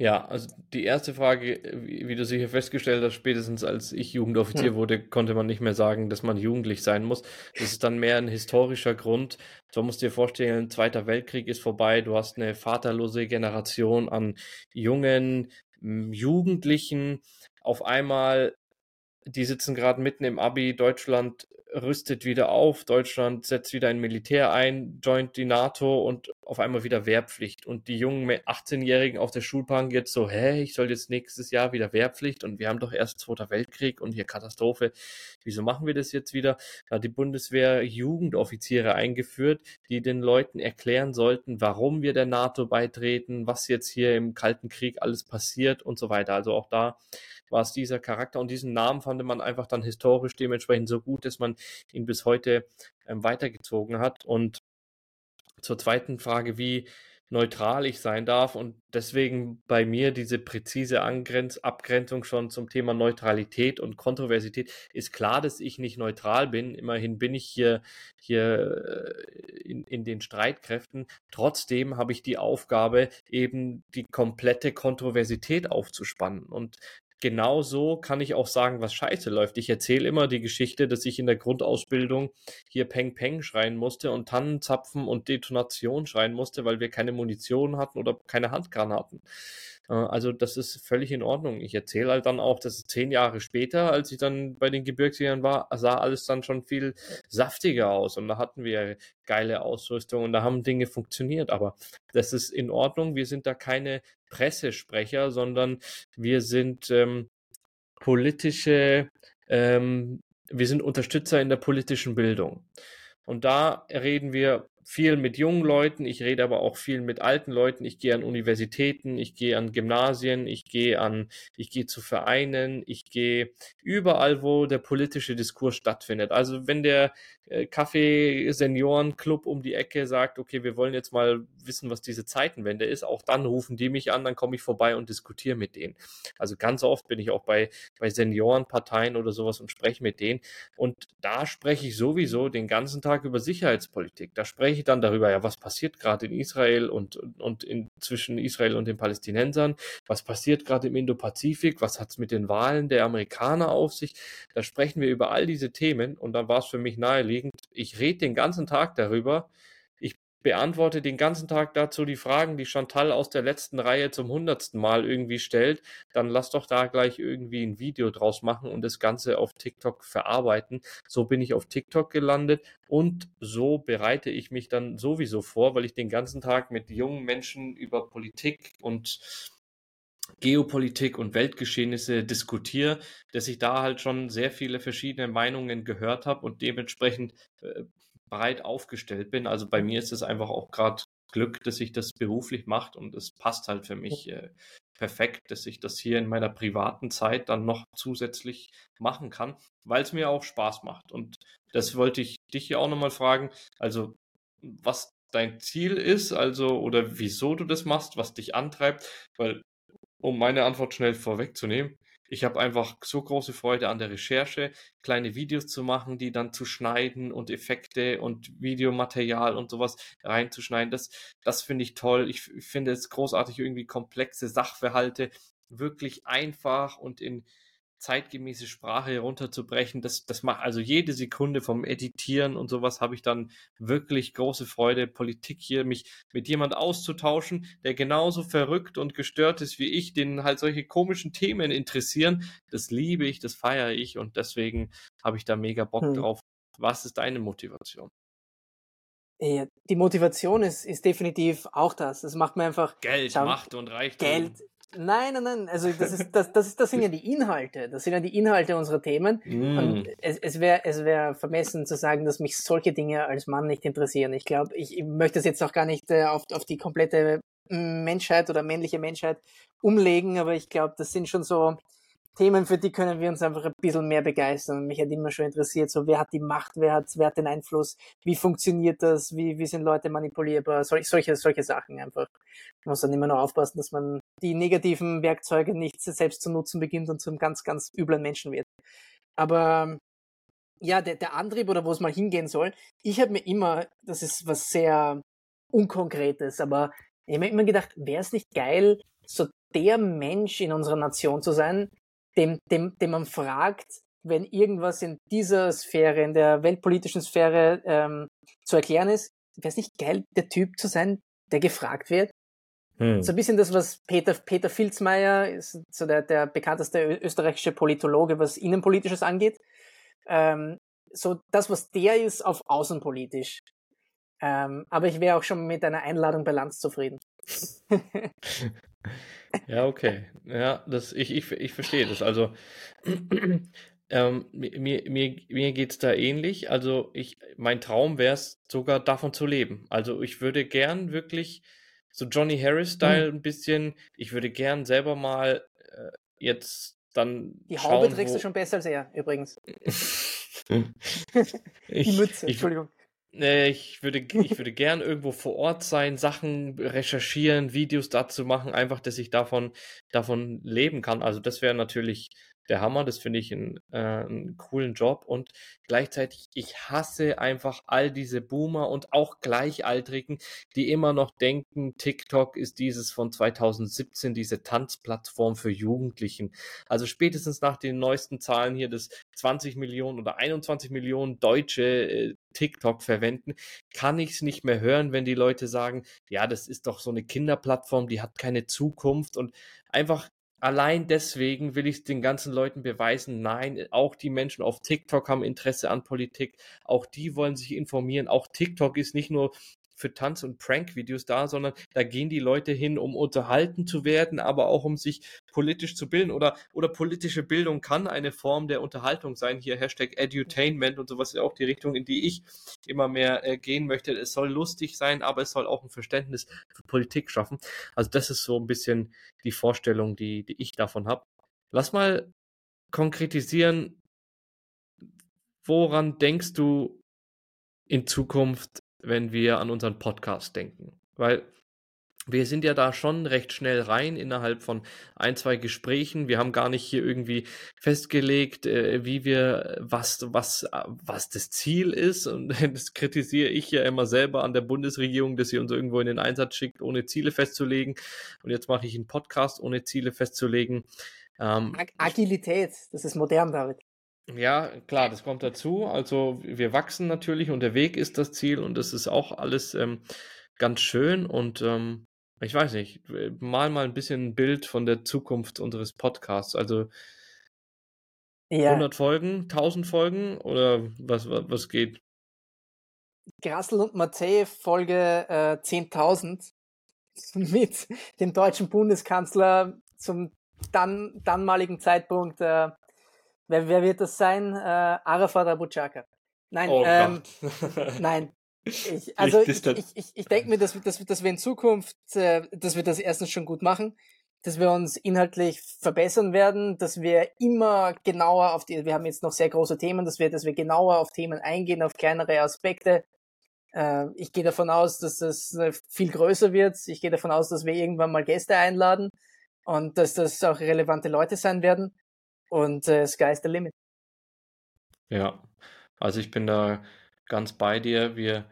Ja, also die erste Frage, wie du sicher festgestellt hast, spätestens als ich Jugendoffizier hm. wurde, konnte man nicht mehr sagen, dass man jugendlich sein muss. Das ist dann mehr ein historischer Grund. Du musst dir vorstellen, Zweiter Weltkrieg ist vorbei, du hast eine vaterlose Generation an jungen Jugendlichen. Auf einmal, die sitzen gerade mitten im Abi, Deutschland rüstet wieder auf, Deutschland setzt wieder ein Militär ein, joint die NATO und auf einmal wieder Wehrpflicht. Und die jungen 18-Jährigen auf der Schulbank jetzt so, hä, ich soll jetzt nächstes Jahr wieder Wehrpflicht und wir haben doch erst Zweiter Weltkrieg und hier Katastrophe. Wieso machen wir das jetzt wieder? Da hat die Bundeswehr Jugendoffiziere eingeführt, die den Leuten erklären sollten, warum wir der NATO beitreten, was jetzt hier im Kalten Krieg alles passiert und so weiter. Also auch da war es dieser Charakter und diesen Namen fand man einfach dann historisch dementsprechend so gut, dass man ihn bis heute ähm, weitergezogen hat. Und zur zweiten Frage, wie, neutral ich sein darf und deswegen bei mir diese präzise Angrenz Abgrenzung schon zum Thema Neutralität und Kontroversität ist klar, dass ich nicht neutral bin. Immerhin bin ich hier, hier äh, in, in den Streitkräften. Trotzdem habe ich die Aufgabe, eben die komplette Kontroversität aufzuspannen. Und genau so kann ich auch sagen, was scheiße läuft. Ich erzähle immer die Geschichte, dass ich in der Grundausbildung hier Peng Peng schreien musste und Tannenzapfen und Detonation schreien musste, weil wir keine Munition hatten oder keine Handgranaten. Äh, also das ist völlig in Ordnung. Ich erzähle halt dann auch, dass zehn Jahre später, als ich dann bei den Gebirgsjägern war, sah alles dann schon viel saftiger aus und da hatten wir geile Ausrüstung und da haben Dinge funktioniert. Aber das ist in Ordnung. Wir sind da keine Pressesprecher, sondern wir sind ähm, politische, ähm, wir sind Unterstützer in der politischen Bildung. Und da reden wir viel mit jungen Leuten, ich rede aber auch viel mit alten Leuten. Ich gehe an Universitäten, ich gehe an Gymnasien, ich gehe an, ich gehe zu Vereinen, ich gehe überall, wo der politische Diskurs stattfindet. Also wenn der äh, Kaffee Seniorenclub um die Ecke sagt, okay, wir wollen jetzt mal wissen, was diese Zeitenwende ist, auch dann rufen die mich an, dann komme ich vorbei und diskutiere mit denen. Also ganz oft bin ich auch bei, bei Seniorenparteien oder sowas und spreche mit denen. Und da spreche ich sowieso den ganzen Tag über Sicherheitspolitik. Da spreche ich dann darüber, ja, was passiert gerade in Israel und, und in, zwischen Israel und den Palästinensern, was passiert gerade im Indo-Pazifik, was hat es mit den Wahlen der Amerikaner auf sich. Da sprechen wir über all diese Themen und dann war es für mich naheliegend. Ich rede den ganzen Tag darüber. Beantworte den ganzen Tag dazu die Fragen, die Chantal aus der letzten Reihe zum hundertsten Mal irgendwie stellt. Dann lass doch da gleich irgendwie ein Video draus machen und das Ganze auf TikTok verarbeiten. So bin ich auf TikTok gelandet und so bereite ich mich dann sowieso vor, weil ich den ganzen Tag mit jungen Menschen über Politik und Geopolitik und Weltgeschehnisse diskutiere, dass ich da halt schon sehr viele verschiedene Meinungen gehört habe und dementsprechend äh, breit aufgestellt bin. Also bei mir ist es einfach auch gerade Glück, dass ich das beruflich mache und es passt halt für mich äh, perfekt, dass ich das hier in meiner privaten Zeit dann noch zusätzlich machen kann, weil es mir auch Spaß macht. Und das wollte ich dich hier auch nochmal fragen. Also was dein Ziel ist, also oder wieso du das machst, was dich antreibt, weil um meine Antwort schnell vorwegzunehmen. Ich habe einfach so große Freude an der Recherche, kleine Videos zu machen, die dann zu schneiden und Effekte und Videomaterial und sowas reinzuschneiden. Das, das finde ich toll. Ich, ich finde es großartig, irgendwie komplexe Sachverhalte wirklich einfach und in zeitgemäße Sprache herunterzubrechen. Das, das macht also jede Sekunde vom Editieren und sowas habe ich dann wirklich große Freude, Politik hier, mich mit jemand auszutauschen, der genauso verrückt und gestört ist wie ich, den halt solche komischen Themen interessieren. Das liebe ich, das feiere ich und deswegen habe ich da mega Bock hm. drauf. Was ist deine Motivation? Ja, die Motivation ist, ist definitiv auch das. Das macht mir einfach. Geld, schau, Macht und Reichtum. Geld, Nein, nein, nein. Also das ist das, das, ist, das sind ja die Inhalte. Das sind ja die Inhalte unserer Themen. Mm. Und es, es wäre es wär vermessen zu sagen, dass mich solche Dinge als Mann nicht interessieren. Ich glaube, ich, ich möchte es jetzt auch gar nicht äh, auf, auf die komplette Menschheit oder männliche Menschheit umlegen, aber ich glaube, das sind schon so Themen, für die können wir uns einfach ein bisschen mehr begeistern. Mich hat immer schon interessiert, so wer hat die Macht, wer hat, wer hat den Einfluss, wie funktioniert das, wie, wie sind Leute manipulierbar, Sol solche, solche Sachen einfach. Man muss dann immer noch aufpassen, dass man die negativen Werkzeuge nicht selbst zu nutzen beginnt und zum ganz, ganz üblen Menschen wird. Aber ja, der, der Antrieb oder wo es mal hingehen soll, ich habe mir immer, das ist was sehr Unkonkretes, aber ich habe mir immer gedacht, wäre es nicht geil, so der Mensch in unserer Nation zu sein, dem, dem, dem man fragt, wenn irgendwas in dieser Sphäre, in der weltpolitischen Sphäre ähm, zu erklären ist, wäre es nicht geil, der Typ zu sein, der gefragt wird? Hm. So ein bisschen das, was Peter, Peter Filzmeier ist, so der, der bekannteste österreichische Politologe, was Innenpolitisches angeht. Ähm, so das, was der ist, auf außenpolitisch. Ähm, aber ich wäre auch schon mit einer Einladung bei Lanz zufrieden. (laughs) Ja, okay. Ja, das, ich, ich, ich verstehe das. Also, ähm, mir, mir, mir geht es da ähnlich. Also, ich, mein Traum wäre es sogar davon zu leben. Also, ich würde gern wirklich so Johnny Harris-Style mhm. ein bisschen, ich würde gern selber mal äh, jetzt dann. Die Haube schauen, trägst wo... du schon besser als er, übrigens. (laughs) (laughs) Die Mütze, ich, Entschuldigung. Ich würde, ich (laughs) würde gern irgendwo vor Ort sein, Sachen recherchieren, Videos dazu machen, einfach, dass ich davon, davon leben kann. Also das wäre natürlich der Hammer. Das finde ich einen, äh, einen coolen Job. Und gleichzeitig, ich hasse einfach all diese Boomer und auch Gleichaltrigen, die immer noch denken, TikTok ist dieses von 2017, diese Tanzplattform für Jugendlichen. Also spätestens nach den neuesten Zahlen hier, dass 20 Millionen oder 21 Millionen Deutsche äh, TikTok verwenden, kann ich es nicht mehr hören, wenn die Leute sagen, ja, das ist doch so eine Kinderplattform, die hat keine Zukunft und einfach allein deswegen will ich den ganzen Leuten beweisen, nein, auch die Menschen auf TikTok haben Interesse an Politik, auch die wollen sich informieren, auch TikTok ist nicht nur für Tanz- und Prank-Videos da, sondern da gehen die Leute hin, um unterhalten zu werden, aber auch um sich politisch zu bilden oder, oder politische Bildung kann eine Form der Unterhaltung sein. Hier Hashtag Edutainment und sowas ist auch die Richtung, in die ich immer mehr äh, gehen möchte. Es soll lustig sein, aber es soll auch ein Verständnis für Politik schaffen. Also das ist so ein bisschen die Vorstellung, die, die ich davon habe. Lass mal konkretisieren, woran denkst du in Zukunft wenn wir an unseren Podcast denken. Weil wir sind ja da schon recht schnell rein innerhalb von ein, zwei Gesprächen. Wir haben gar nicht hier irgendwie festgelegt, äh, wie wir, was, was, was das Ziel ist. Und (laughs) das kritisiere ich ja immer selber an der Bundesregierung, dass sie uns irgendwo in den Einsatz schickt, ohne Ziele festzulegen. Und jetzt mache ich einen Podcast, ohne Ziele festzulegen. Ähm, Agilität, das ist modern, David. Ja, klar, das kommt dazu. Also wir wachsen natürlich und der Weg ist das Ziel und das ist auch alles ähm, ganz schön und ähm, ich weiß nicht, mal mal ein bisschen ein Bild von der Zukunft unseres Podcasts. Also ja. 100 Folgen, 1000 Folgen oder was, was, was geht? Grassel und Matthä Folge äh, 10.000 (laughs) mit dem deutschen Bundeskanzler zum dann, dannmaligen Zeitpunkt äh, Wer, wer wird das sein? Äh, Arafat Abu Chaka. Nein, oh ähm, (laughs) (laughs) nein. Ich, also ich, ich, ich, ich denke mir, dass, dass, dass wir in Zukunft, äh, dass wir das erstens schon gut machen, dass wir uns inhaltlich verbessern werden, dass wir immer genauer auf die, wir haben jetzt noch sehr große Themen, dass wir, dass wir genauer auf Themen eingehen, auf kleinere Aspekte. Äh, ich gehe davon aus, dass das äh, viel größer wird. Ich gehe davon aus, dass wir irgendwann mal Gäste einladen und dass das auch relevante Leute sein werden und äh, sky's the limit. Ja, also ich bin da ganz bei dir. Wir,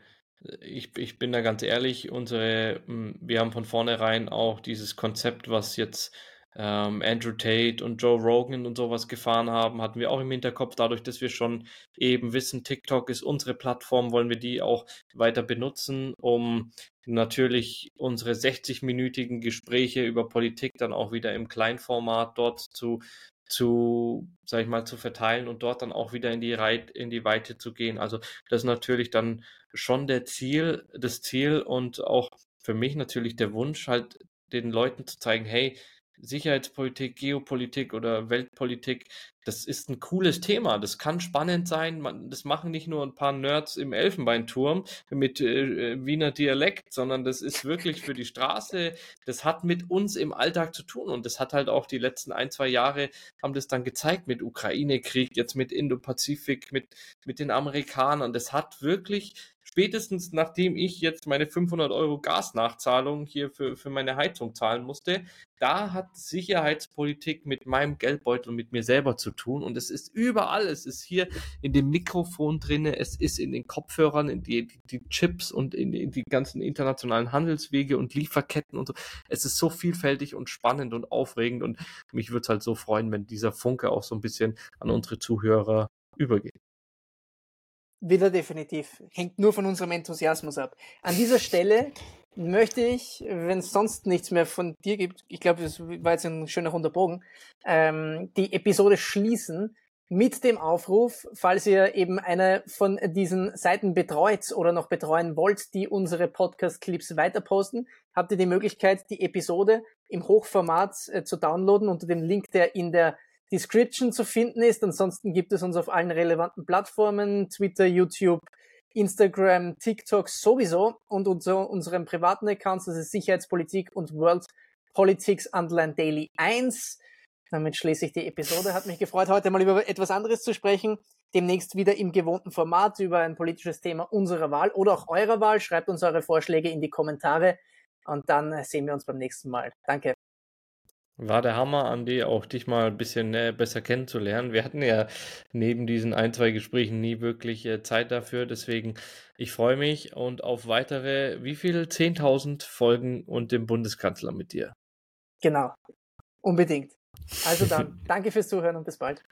ich, ich bin da ganz ehrlich, unsere, hm, wir haben von vornherein auch dieses Konzept, was jetzt ähm, Andrew Tate und Joe Rogan und sowas gefahren haben, hatten wir auch im Hinterkopf, dadurch, dass wir schon eben wissen, TikTok ist unsere Plattform, wollen wir die auch weiter benutzen, um natürlich unsere 60-minütigen Gespräche über Politik dann auch wieder im Kleinformat dort zu zu, sag ich mal, zu verteilen und dort dann auch wieder in die, Reit, in die Weite zu gehen. Also das ist natürlich dann schon der Ziel, das Ziel und auch für mich natürlich der Wunsch, halt den Leuten zu zeigen, hey, Sicherheitspolitik, Geopolitik oder Weltpolitik, das ist ein cooles Thema. Das kann spannend sein. Man, das machen nicht nur ein paar Nerds im Elfenbeinturm mit äh, Wiener Dialekt, sondern das ist wirklich für die Straße. Das hat mit uns im Alltag zu tun und das hat halt auch die letzten ein, zwei Jahre haben das dann gezeigt mit Ukraine-Krieg, jetzt mit Indo-Pazifik, mit, mit den Amerikanern. Das hat wirklich spätestens nachdem ich jetzt meine 500 Euro Gasnachzahlung hier für, für meine Heizung zahlen musste, da hat Sicherheitspolitik mit meinem Geldbeutel und mit mir selber zu tun. Und es ist überall. Es ist hier in dem Mikrofon drin, es ist in den Kopfhörern, in die, die, die Chips und in, in, die ganzen internationalen Handelswege und Lieferketten und so. Es ist so vielfältig und spannend und aufregend. Und mich würde es halt so freuen, wenn dieser Funke auch so ein bisschen an unsere Zuhörer übergeht. Wieder definitiv. Hängt nur von unserem Enthusiasmus ab. An dieser Stelle möchte ich, wenn es sonst nichts mehr von dir gibt, ich glaube, das war jetzt ein schöner runder Bogen, ähm, die Episode schließen mit dem Aufruf, falls ihr eben eine von diesen Seiten betreut oder noch betreuen wollt, die unsere Podcast-Clips weiter posten, habt ihr die Möglichkeit, die Episode im Hochformat äh, zu downloaden unter dem Link, der in der Description zu finden ist. Ansonsten gibt es uns auf allen relevanten Plattformen, Twitter, YouTube, Instagram, TikTok sowieso und unter unseren privaten Accounts, das ist Sicherheitspolitik und World Politics Underline Daily 1. Damit schließe ich die Episode. Hat mich gefreut, heute mal über etwas anderes zu sprechen. demnächst wieder im gewohnten Format über ein politisches Thema unserer Wahl oder auch eurer Wahl. Schreibt uns eure Vorschläge in die Kommentare und dann sehen wir uns beim nächsten Mal. Danke. War der Hammer, Andi, auch dich mal ein bisschen äh, besser kennenzulernen. Wir hatten ja neben diesen ein, zwei Gesprächen nie wirklich äh, Zeit dafür. Deswegen, ich freue mich und auf weitere, wie viel? 10.000 Folgen und den Bundeskanzler mit dir. Genau, unbedingt. Also dann, (laughs) danke fürs Zuhören und bis bald.